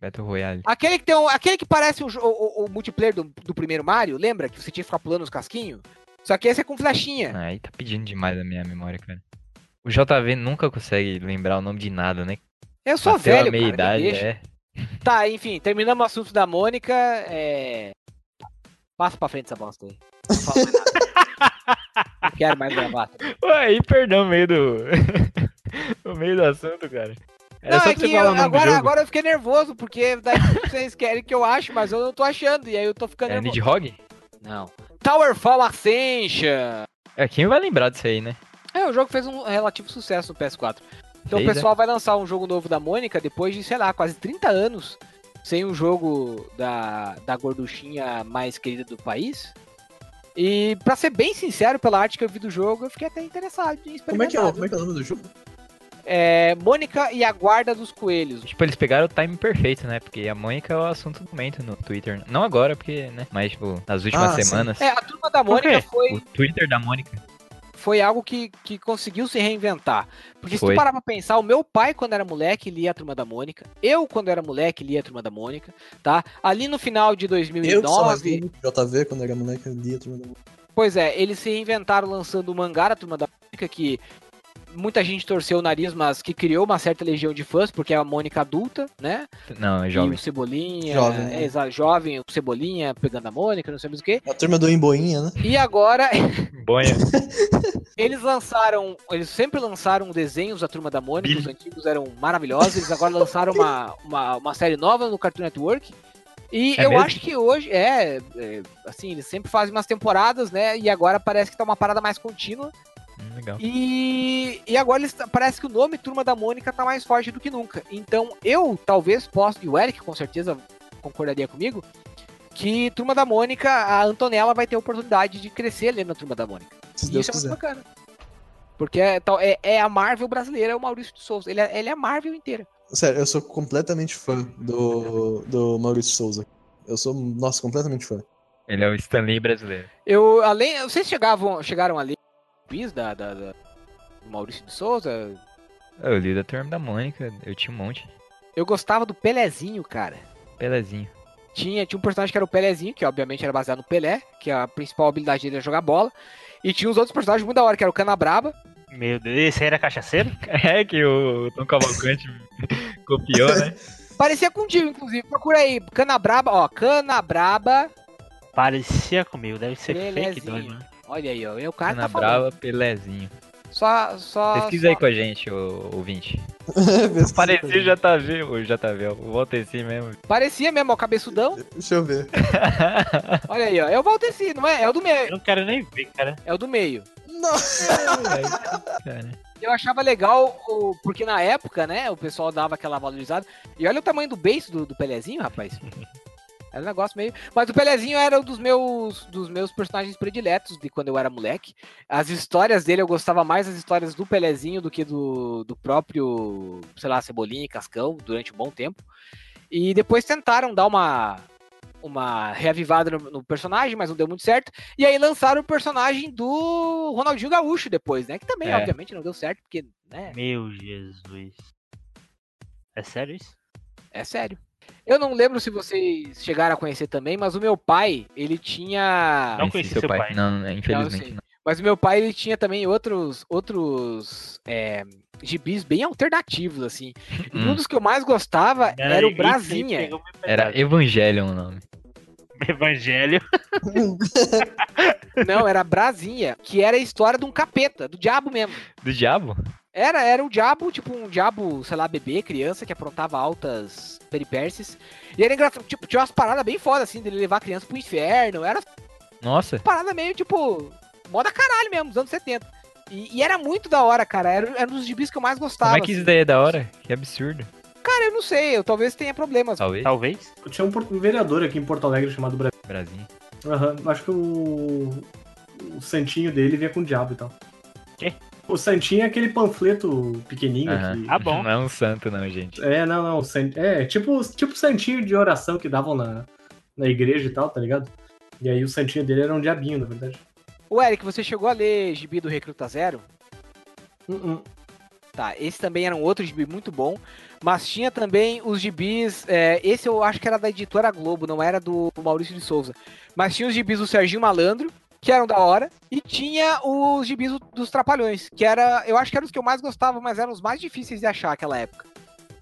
Speaker 4: Battle Royale.
Speaker 3: Aquele que tem um... Aquele que parece o, o- o multiplayer do, do primeiro Mario, lembra? Que você tinha que ficar pulando os casquinhos? Só que esse é com flechinha.
Speaker 4: Aí tá pedindo demais a minha memória, cara. O JV nunca consegue lembrar o nome de nada, né?
Speaker 3: Eu sou
Speaker 4: Bateu
Speaker 3: velho,
Speaker 4: a meia
Speaker 3: cara,
Speaker 4: idade, é.
Speaker 3: Tá, enfim, terminamos o assunto da Mônica. É... Passa pra frente essa bosta aí. Não falo mais nada. Não quero mais gravar.
Speaker 4: Ué, aí perdão no meio do. no meio do assunto, cara. Era
Speaker 3: não,
Speaker 4: só
Speaker 3: é que eu- agora, agora eu fiquei nervoso, porque daí vocês querem que eu ache, mas eu não tô achando, e aí eu tô ficando
Speaker 4: É
Speaker 3: nervoso.
Speaker 4: Nidhogg?
Speaker 3: Não. Towerfall Ascension!
Speaker 4: É, quem vai lembrar disso aí, né?
Speaker 3: É, o jogo fez um relativo sucesso no PS4. Então
Speaker 4: Fez,
Speaker 3: o pessoal vai lançar um jogo novo da Mônica depois de, sei lá, quase 30 anos sem um jogo da, da gorduchinha mais querida do país. E pra ser bem sincero, pela arte que eu vi do jogo, eu fiquei até interessado em experimentar.
Speaker 6: Como é que é, o- como é que é o nome do jogo?
Speaker 3: É, Mônica e a Guarda dos Coelhos.
Speaker 4: Tipo, eles pegaram o time perfeito, né? Porque a Mônica é o assunto do momento no Twitter. Não agora, porque, né? Mas, tipo, nas últimas
Speaker 6: Ah, sim.
Speaker 4: semanas.
Speaker 3: É, a turma da? Mônica foi,
Speaker 4: O Twitter da Mônica.
Speaker 3: Foi algo que, que conseguiu se reinventar. Porque se
Speaker 4: Foi.
Speaker 3: tu parar pra pensar, o meu pai, quando era moleque, lia a Turma da Mônica. Eu, quando era moleque, lia a Turma da Mônica, tá? Ali no final de
Speaker 6: Eu que sou mais
Speaker 3: 2009...
Speaker 6: novo que JV, quando era moleque, eu lia Turma da Mônica.
Speaker 3: Pois é, eles se reinventaram lançando o mangá da Turma da Mônica, que muita gente torceu o nariz, mas que criou uma certa legião de fãs, porque é a Mônica adulta, né?
Speaker 4: Não, é
Speaker 3: E
Speaker 4: jovem.
Speaker 3: o Cebolinha,
Speaker 6: Jovem,
Speaker 3: é,
Speaker 6: né?
Speaker 3: exa- jovem, o Cebolinha pegando a Mônica, não sei mais o quê.
Speaker 6: A turma do Emboinha, né?
Speaker 3: E agora
Speaker 4: Bonha.
Speaker 3: Eles lançaram, eles sempre lançaram desenhos da Turma da Mônica, os antigos eram maravilhosos, eles agora lançaram uma, uma, uma série nova no Cartoon Network. E
Speaker 4: É
Speaker 3: eu
Speaker 4: mesmo?
Speaker 3: acho que hoje, é, é, assim, eles sempre fazem umas temporadas, né, e agora parece que tá uma parada mais contínua.
Speaker 4: Legal.
Speaker 3: E, e agora eles, parece que o nome Turma da Mônica tá mais forte do que nunca. Então eu talvez possa, e o Eric com certeza concordaria comigo, que Turma da Mônica, a Antonella vai ter a oportunidade de crescer ali na Turma da Mônica.
Speaker 6: Se
Speaker 3: E
Speaker 6: Deus
Speaker 3: isso é muito
Speaker 6: quiser.
Speaker 3: bacana. Porque é, tal- é, é a Marvel brasileira, é o Maurício de Souza. Ele é, ele é a Marvel inteira.
Speaker 6: Sério, eu sou completamente fã do, do Maurício Souza. Eu sou, nossa, completamente fã.
Speaker 4: Ele é o Stanley brasileiro.
Speaker 3: Eu, além, vocês chegavam, chegaram a ler o quiz da, da, da- do Maurício de Souza?
Speaker 4: Eu li da turma da Mônica, eu tinha um monte.
Speaker 3: Eu gostava do Pelezinho, cara.
Speaker 4: Pelezinho.
Speaker 3: Tinha, tinha um personagem que era o Pelezinho, que obviamente era baseado no Pelé, que a principal habilidade dele era jogar bola. E tinha uns outros personagens muito da hora, que era o Canabraba.
Speaker 5: Meu Deus, esse aí era cachaceiro?
Speaker 4: É que o Tom Cavalcante copiou, né?
Speaker 3: Parecia contigo, inclusive. Procura aí, Canabraba, ó, Canabraba.
Speaker 5: Parecia comigo, deve ser fake
Speaker 3: Pelezinho.
Speaker 5: doido, né?
Speaker 3: Olha aí, ó. E o cara
Speaker 4: Na
Speaker 3: tá falando.
Speaker 4: brava, Pelezinho.
Speaker 3: Só, só.
Speaker 4: Pesquisa aí
Speaker 3: só-
Speaker 4: com a gente, ô ouvinte. Parecia o JV, o JV, o Valteci mesmo.
Speaker 3: Parecia mesmo, ó, cabeçudão.
Speaker 6: Deixa eu ver.
Speaker 3: Olha aí, ó. É o Valdeci, não é? É o do
Speaker 5: Eu
Speaker 3: meio.
Speaker 5: não quero nem ver, cara.
Speaker 3: É o do meio.
Speaker 6: Nossa!
Speaker 3: Eu achava legal, o- porque na época, né, o pessoal dava aquela valorizada. E olha o tamanho do beijo do, do Pelezinho, rapaz. Era um negócio meio. Mas o Pelezinho era um dos meus, dos meus personagens prediletos de quando eu era moleque. As histórias dele, eu gostava mais das histórias do Pelezinho do que do, do próprio, sei lá, Cebolinha e Cascão, durante um bom tempo. E depois tentaram dar uma, uma reavivada no, no personagem, mas não deu muito certo. E aí lançaram o personagem do Ronaldinho Gaúcho depois, né? Que também,
Speaker 4: É.
Speaker 3: obviamente, não deu certo, porque, né?
Speaker 5: Meu Jesus. É sério isso?
Speaker 3: É sério. Eu não lembro se vocês chegaram a conhecer também, mas o meu pai, ele tinha.
Speaker 5: Não
Speaker 4: conheci
Speaker 5: seu pai.
Speaker 4: Não, não, infelizmente não.
Speaker 3: Mas o meu pai, ele tinha também outros, outros é, gibis bem alternativos, assim. E um
Speaker 4: Hum.
Speaker 3: dos que eu mais gostava era
Speaker 5: Esse
Speaker 3: o Brasinha.
Speaker 4: Era. Evangelion o nome.
Speaker 5: Evangelho.
Speaker 3: Não, era Brasinha, que era a história de um capeta, do diabo mesmo.
Speaker 4: Do diabo?
Speaker 3: Era, era um diabo, tipo um diabo, sei lá, bebê, criança, que aprontava altas peripécias. E era engraçado, tipo, tinha umas paradas bem foda, assim, dele levar a criança pro inferno. Era
Speaker 4: Nossa,
Speaker 3: parada meio, tipo, moda caralho mesmo, dos anos 70. E, e era muito da hora, cara. Era, era um dos gibis que eu mais gostava.
Speaker 4: como é que isso
Speaker 3: assim.
Speaker 4: daí é da hora? Que absurdo.
Speaker 3: Cara, eu não sei, eu talvez tenha problemas.
Speaker 4: Talvez.
Speaker 5: Talvez.
Speaker 2: Eu tinha um, um vereador aqui em Porto Alegre chamado Brasil.
Speaker 4: Brasil.
Speaker 2: Aham, acho que o. o santinho dele vinha com o diabo e tal.
Speaker 5: Quê?
Speaker 2: O santinho é aquele panfleto pequenininho que.
Speaker 5: Ah, bom.
Speaker 4: Não é um santo, não, gente.
Speaker 2: É, não, não. san- É, tipo, tipo santinho de oração que davam na, na igreja e tal, tá ligado? E aí o santinho dele era um diabinho, na verdade.
Speaker 3: Ô, Eric, você chegou a ler Gibi do Recruta Zero?
Speaker 2: Uh-uh.
Speaker 3: Tá, esse também era um outro gibi muito bom. Mas tinha também os gibis. é, esse eu acho que era da editora Globo, não era do Maurício de Souza. Mas tinha os gibis do Serginho Malandro, que eram da hora. E tinha os gibis do- dos Trapalhões, que era. Eu acho que eram os que eu mais gostava, mas eram os mais difíceis de achar naquela época.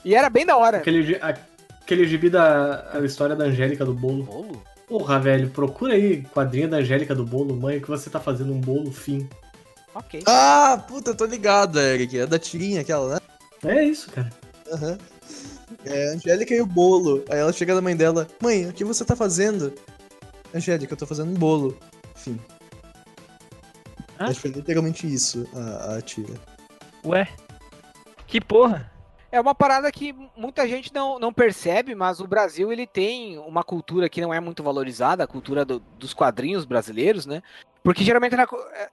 Speaker 3: E era bem da hora.
Speaker 2: Aquele, aquele gibi da a história da Angélica do bolo.
Speaker 3: Bolo?
Speaker 2: Porra, velho, procura aí quadrinha da Angélica do bolo. Mãe, que você tá fazendo um bolo fim.
Speaker 3: Ok.
Speaker 6: Ah, puta, tô ligado, Eric. É da tirinha aquela, né?
Speaker 2: É isso, cara.
Speaker 6: Aham. É, a Angélica e o bolo. Aí ela chega da mãe dela: Mãe, o que você tá fazendo? Angélica, eu tô fazendo um bolo. Enfim.
Speaker 5: Hã?
Speaker 6: Acho que foi literalmente isso a, a tira.
Speaker 4: Ué? Que porra?
Speaker 3: É uma parada que muita gente não, não percebe, mas o Brasil ele tem uma cultura que não é muito valorizada, a cultura do- dos quadrinhos brasileiros, né? Porque geralmente era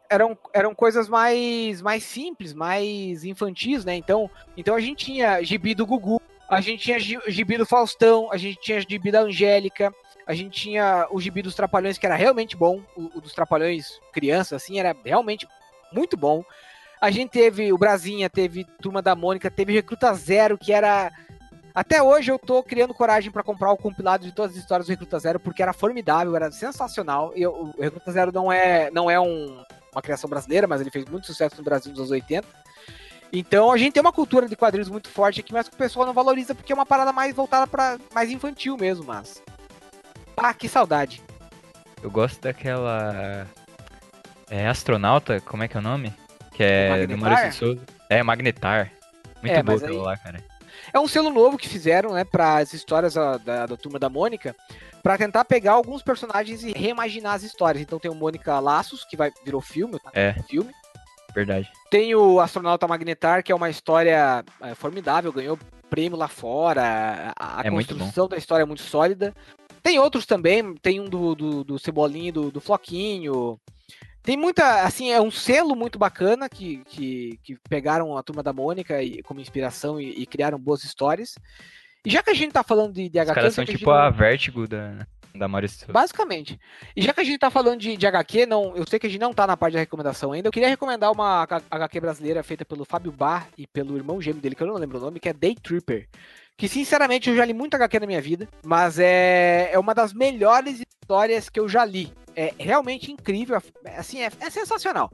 Speaker 3: eram, eram coisas mais, mais simples, mais infantis, né? Então, então a gente tinha gibi do Gugu, a gente tinha gi- gibi do Faustão, a gente tinha gibi da Angélica, a gente tinha o gibi dos Trapalhões, que era realmente bom, o, o dos Trapalhões criança, assim, era realmente muito bom. A gente teve o Brasinha, teve Turma da Mônica, teve Recruta Zero, que era. Até hoje eu tô criando coragem pra comprar o compilado de todas as histórias do Recruta Zero, porque era formidável, era sensacional. E o Recruta Zero não é, não é um- uma criação brasileira, mas ele fez muito sucesso no Brasil nos anos 80. Então a gente tem uma cultura de quadrinhos muito forte aqui, mas que o pessoal não valoriza porque é uma parada mais voltada para mais infantil mesmo, mas. Ah, que saudade.
Speaker 4: Eu gosto daquela. É astronauta, como é que é o nome? Que é do
Speaker 3: Magnetar?
Speaker 4: Maurício de Souza. É, Magnetar. Muito
Speaker 3: É,
Speaker 4: boa
Speaker 3: aí-
Speaker 4: lá, cara.
Speaker 3: É um selo novo que fizeram, né, para as histórias ó, da, da turma da Mônica, pra tentar pegar alguns personagens e reimaginar as histórias. Então tem o Mônica Laços, que vai virou filme, tá?
Speaker 4: É.
Speaker 3: filme.
Speaker 4: Verdade.
Speaker 3: Tem o Astronauta Magnetar, que é uma história é, formidável, ganhou prêmio lá fora. A, a
Speaker 4: É
Speaker 3: construção da história é muito sólida. Tem outros também, tem um do, do, do Cebolinho, do, do Floquinho. Tem muita, assim, é um selo muito bacana que, que, que pegaram a turma da Mônica e, como inspiração e, e criaram boas histórias. E já que a gente tá falando de, de
Speaker 4: Os
Speaker 3: HQ,
Speaker 4: caras
Speaker 3: eu
Speaker 4: são tipo
Speaker 3: gente
Speaker 4: a
Speaker 3: não-
Speaker 4: Vertigo da, da Maurício.
Speaker 3: Basicamente. E já que a gente tá falando de, de HQ, não, eu sei que a gente não tá na parte da recomendação ainda, eu queria recomendar uma HQ brasileira feita pelo Fábio Bar e pelo irmão gêmeo dele, que eu não lembro o nome, que é Day Tripper. Que sinceramente eu já li muito HQ na minha vida, mas é, é uma das melhores histórias que eu já li. É realmente incrível, assim, é, é sensacional.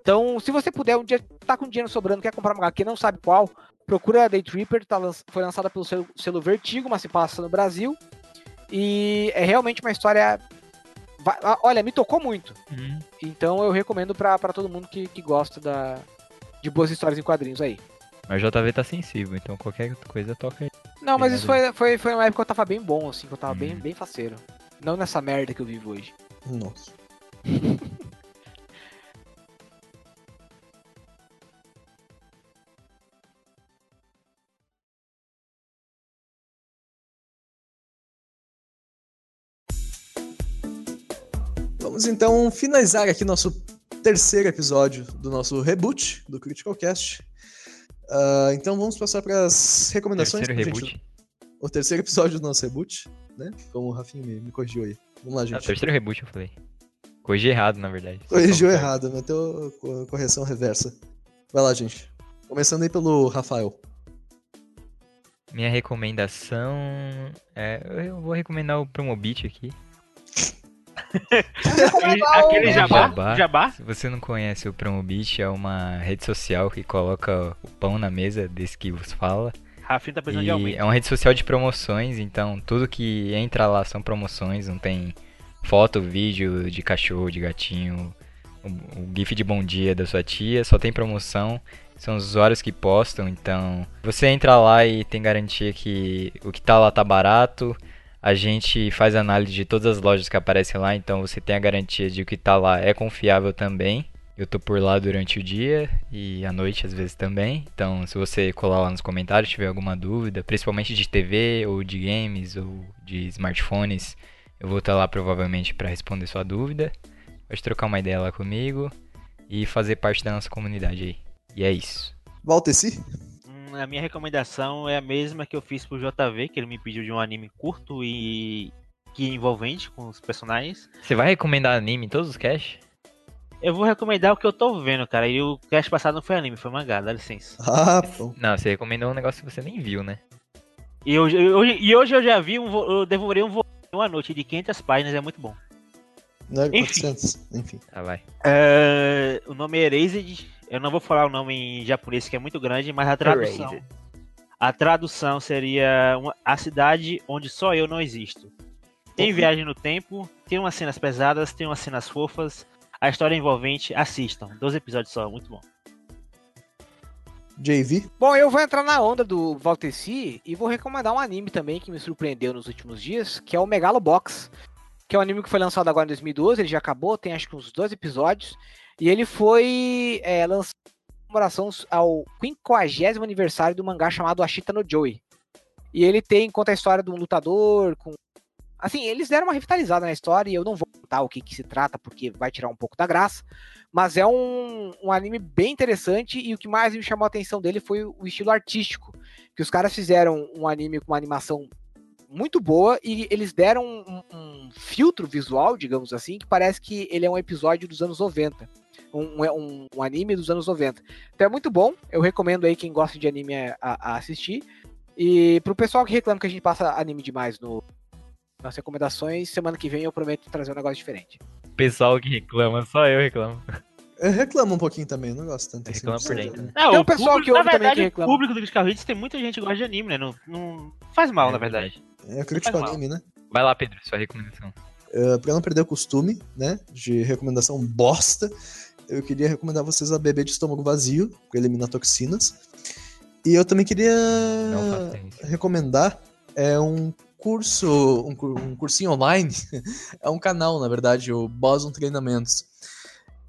Speaker 3: Então, se você puder, um dia tá com dinheiro sobrando, quer comprar uma HQ, não sabe qual, procura a Day Tripper, tá, foi lançada pelo selo, selo Vertigo, mas se passa no Brasil. E é realmente uma história. Olha, me tocou muito.
Speaker 4: Hum.
Speaker 3: Então eu recomendo pra todo mundo que, que gosta da, de boas histórias em quadrinhos aí.
Speaker 4: Mas o JV tá sensível, então qualquer coisa toca aí.
Speaker 3: Não, mas isso foi, foi, foi uma época que eu tava bem bom, assim, que eu tava bem,
Speaker 4: Hum.
Speaker 3: bem faceiro. Não nessa merda que eu vivo hoje.
Speaker 6: Nossa. Vamos então finalizar aqui nosso terceiro episódio do nosso reboot do Critical Cast. Ah, então vamos passar para as recomendações.
Speaker 4: Terceiro
Speaker 6: gente. O terceiro episódio do nosso reboot, né? Como o Rafinha me, me corrigiu aí. Vamos lá,
Speaker 4: Ah,
Speaker 6: gente.
Speaker 4: terceiro reboot eu falei. Corrigi errado, na verdade.
Speaker 6: Corrigiu errado, meteu co- correção reversa. Vai lá, gente. Começando aí pelo Rafael.
Speaker 4: Minha recomendação é. Eu vou recomendar o Promobit aqui.
Speaker 5: Aquele, aquele jabá,
Speaker 4: jabá.
Speaker 5: jabá.
Speaker 4: Se você não conhece o Promobit, é uma rede social que coloca o pão na mesa desse que vos fala.
Speaker 5: Rafinha tá precisando de aumento.
Speaker 4: é uma rede social de promoções, então tudo que entra lá são promoções, não tem foto, vídeo de cachorro, de gatinho, o, o gif de bom dia da sua tia, só tem promoção. São os usuários que postam, então você entra lá e tem garantia que o que tá lá tá barato. A gente faz análise de todas as lojas que aparecem lá, então você tem a garantia de que o que tá lá é confiável também. Eu tô por lá durante o dia e à noite às vezes também. Então, se você colar lá nos comentários, tiver alguma dúvida, principalmente de TV ou de games ou de smartphones, eu vou estar lá provavelmente para responder sua dúvida. Pode trocar uma ideia lá comigo e fazer parte da nossa comunidade aí. E é isso.
Speaker 6: Valteci?
Speaker 5: Hum, A minha recomendação é a mesma que eu fiz pro JV, que ele me pediu de um anime curto e que envolvente com os personagens.
Speaker 4: Você vai recomendar anime em todos os casts?
Speaker 5: Eu vou recomendar o que eu tô vendo, cara. E o cast passado não foi anime, foi mangá, dá licença.
Speaker 6: Ah, bom.
Speaker 4: Não, você recomendou um negócio que você nem viu, né?
Speaker 5: E hoje, e hoje eu já vi, um, vo- eu devorei um uma noite de 500 páginas, é muito bom.
Speaker 6: Não é
Speaker 5: Enfim.
Speaker 6: 400? Enfim.
Speaker 4: Tá, vai.
Speaker 5: É, o nome é Erased. Eu não vou falar o nome em japonês, que é muito grande, mas a tradução. A tradução seria uma- a cidade onde só eu não existo. Tem viagem no tempo, tem umas cenas pesadas, tem umas cenas fofas. A história é envolvente, assistam. 12 episódios só, muito bom.
Speaker 6: JV?
Speaker 3: Bom, eu vou entrar na onda do Valteci e vou recomendar um anime também que me surpreendeu nos últimos dias, que é o Megalobox, que é um anime que foi lançado agora em 2012, ele já acabou, tem acho que uns dois episódios, e ele foi é, lançado em comemoração ao 50 aniversário do mangá chamado Ashita no Joy. E ele tem, conta a história de um lutador com... Assim, eles deram uma revitalizada na história e eu não vou contar o que, que se trata, porque vai tirar um pouco da graça. Mas é um, um anime bem interessante e o que mais me chamou a atenção dele foi o estilo artístico. Que os caras fizeram um anime com uma animação muito boa e eles deram um, um filtro visual, digamos assim, que parece que ele é um episódio dos anos 90. Um, um, um anime dos anos 90. Então é muito bom, eu recomendo aí quem gosta de anime a, a assistir. E pro pessoal que reclama que a gente passa anime demais no, nas recomendações, semana que vem eu prometo trazer um negócio diferente.
Speaker 4: Pessoal que reclama, só eu reclamo.
Speaker 6: Eu reclamo um pouquinho também, eu não gosto tanto assim.
Speaker 4: Reclama por dentro, né?
Speaker 5: Não,
Speaker 3: Tem
Speaker 5: o
Speaker 3: pessoal
Speaker 5: público,
Speaker 3: que ouve
Speaker 5: na
Speaker 3: também
Speaker 5: verdade,
Speaker 3: que reclama.
Speaker 5: O público do Critical tem muita gente que gosta de anime, né? Não, não faz mal,
Speaker 4: É
Speaker 5: na verdade.
Speaker 6: É, eu critico
Speaker 5: Faz mal.
Speaker 6: anime, né?
Speaker 4: Vai lá, Pedro, sua recomendação.
Speaker 6: Uh, pra não perder o costume, né, de recomendação bosta, eu queria recomendar vocês a beber de estômago vazio, pra eliminar toxinas. E eu também queria recomendar é um curso, um, um cursinho online, é um canal, na verdade, o Boson Treinamentos.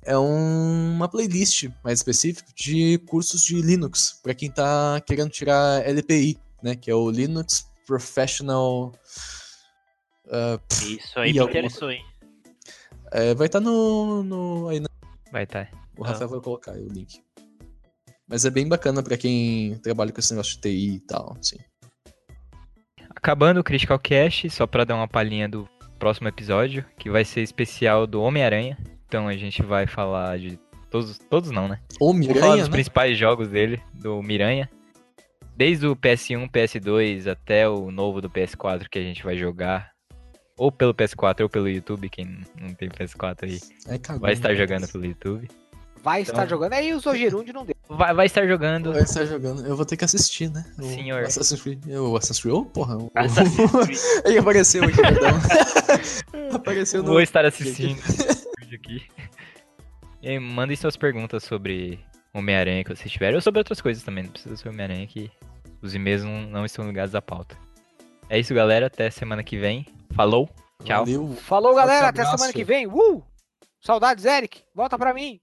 Speaker 6: É um- uma playlist mais específica de cursos de Linux, para quem tá querendo tirar LPI, né, que é o Linux Professional ah,
Speaker 5: Isso aí
Speaker 6: E
Speaker 5: me
Speaker 6: alguma
Speaker 5: interessou, hein?
Speaker 6: É, vai estar no, no. Aí, né?
Speaker 4: Vai, tá.
Speaker 6: O Rafael vai colocar aí o link. Mas é bem bacana pra quem trabalha com esse negócio de TI e tal, assim.
Speaker 4: Acabando o Critical Cast, só pra dar uma palhinha do próximo episódio, que vai ser especial do Homem-Aranha. Então a gente vai falar de todos, todos não, né?
Speaker 6: Ou
Speaker 4: Vou falar
Speaker 6: Miranha,
Speaker 4: dos
Speaker 6: né?
Speaker 4: principais jogos dele, do Miranha. Desde o PS1, PS2 até o novo do PS4 que a gente vai jogar. Ou pelo PS4 ou pelo YouTube, quem não tem PS4 aí
Speaker 6: Aí cagou,
Speaker 4: vai estar
Speaker 6: né?
Speaker 4: jogando pelo YouTube.
Speaker 3: Vai
Speaker 4: Então-
Speaker 3: estar jogando. Aí o Zogerundi não deu.
Speaker 4: Vai, vai estar jogando.
Speaker 6: Vai estar jogando. Eu vou ter que assistir, né? O
Speaker 4: Senhor.
Speaker 6: Assassin's Creed. O Assassin's Creed. Oh, porra. O...
Speaker 5: Assassin's Creed.
Speaker 6: Ele apareceu aqui, perdão. apareceu no.
Speaker 4: Vou estar assistindo aqui. E aí, mandem suas perguntas sobre Homem-Aranha que vocês tiverem, ou sobre outras coisas também. Não precisa ser Homem-Aranha que os e-mails não, não estão ligados à pauta. É isso, galera. Até semana que vem. Falou. Tchau.
Speaker 6: Valeu.
Speaker 3: Falou, galera. Até semana que vem. Uh! Saudades, Eric. Volta pra mim.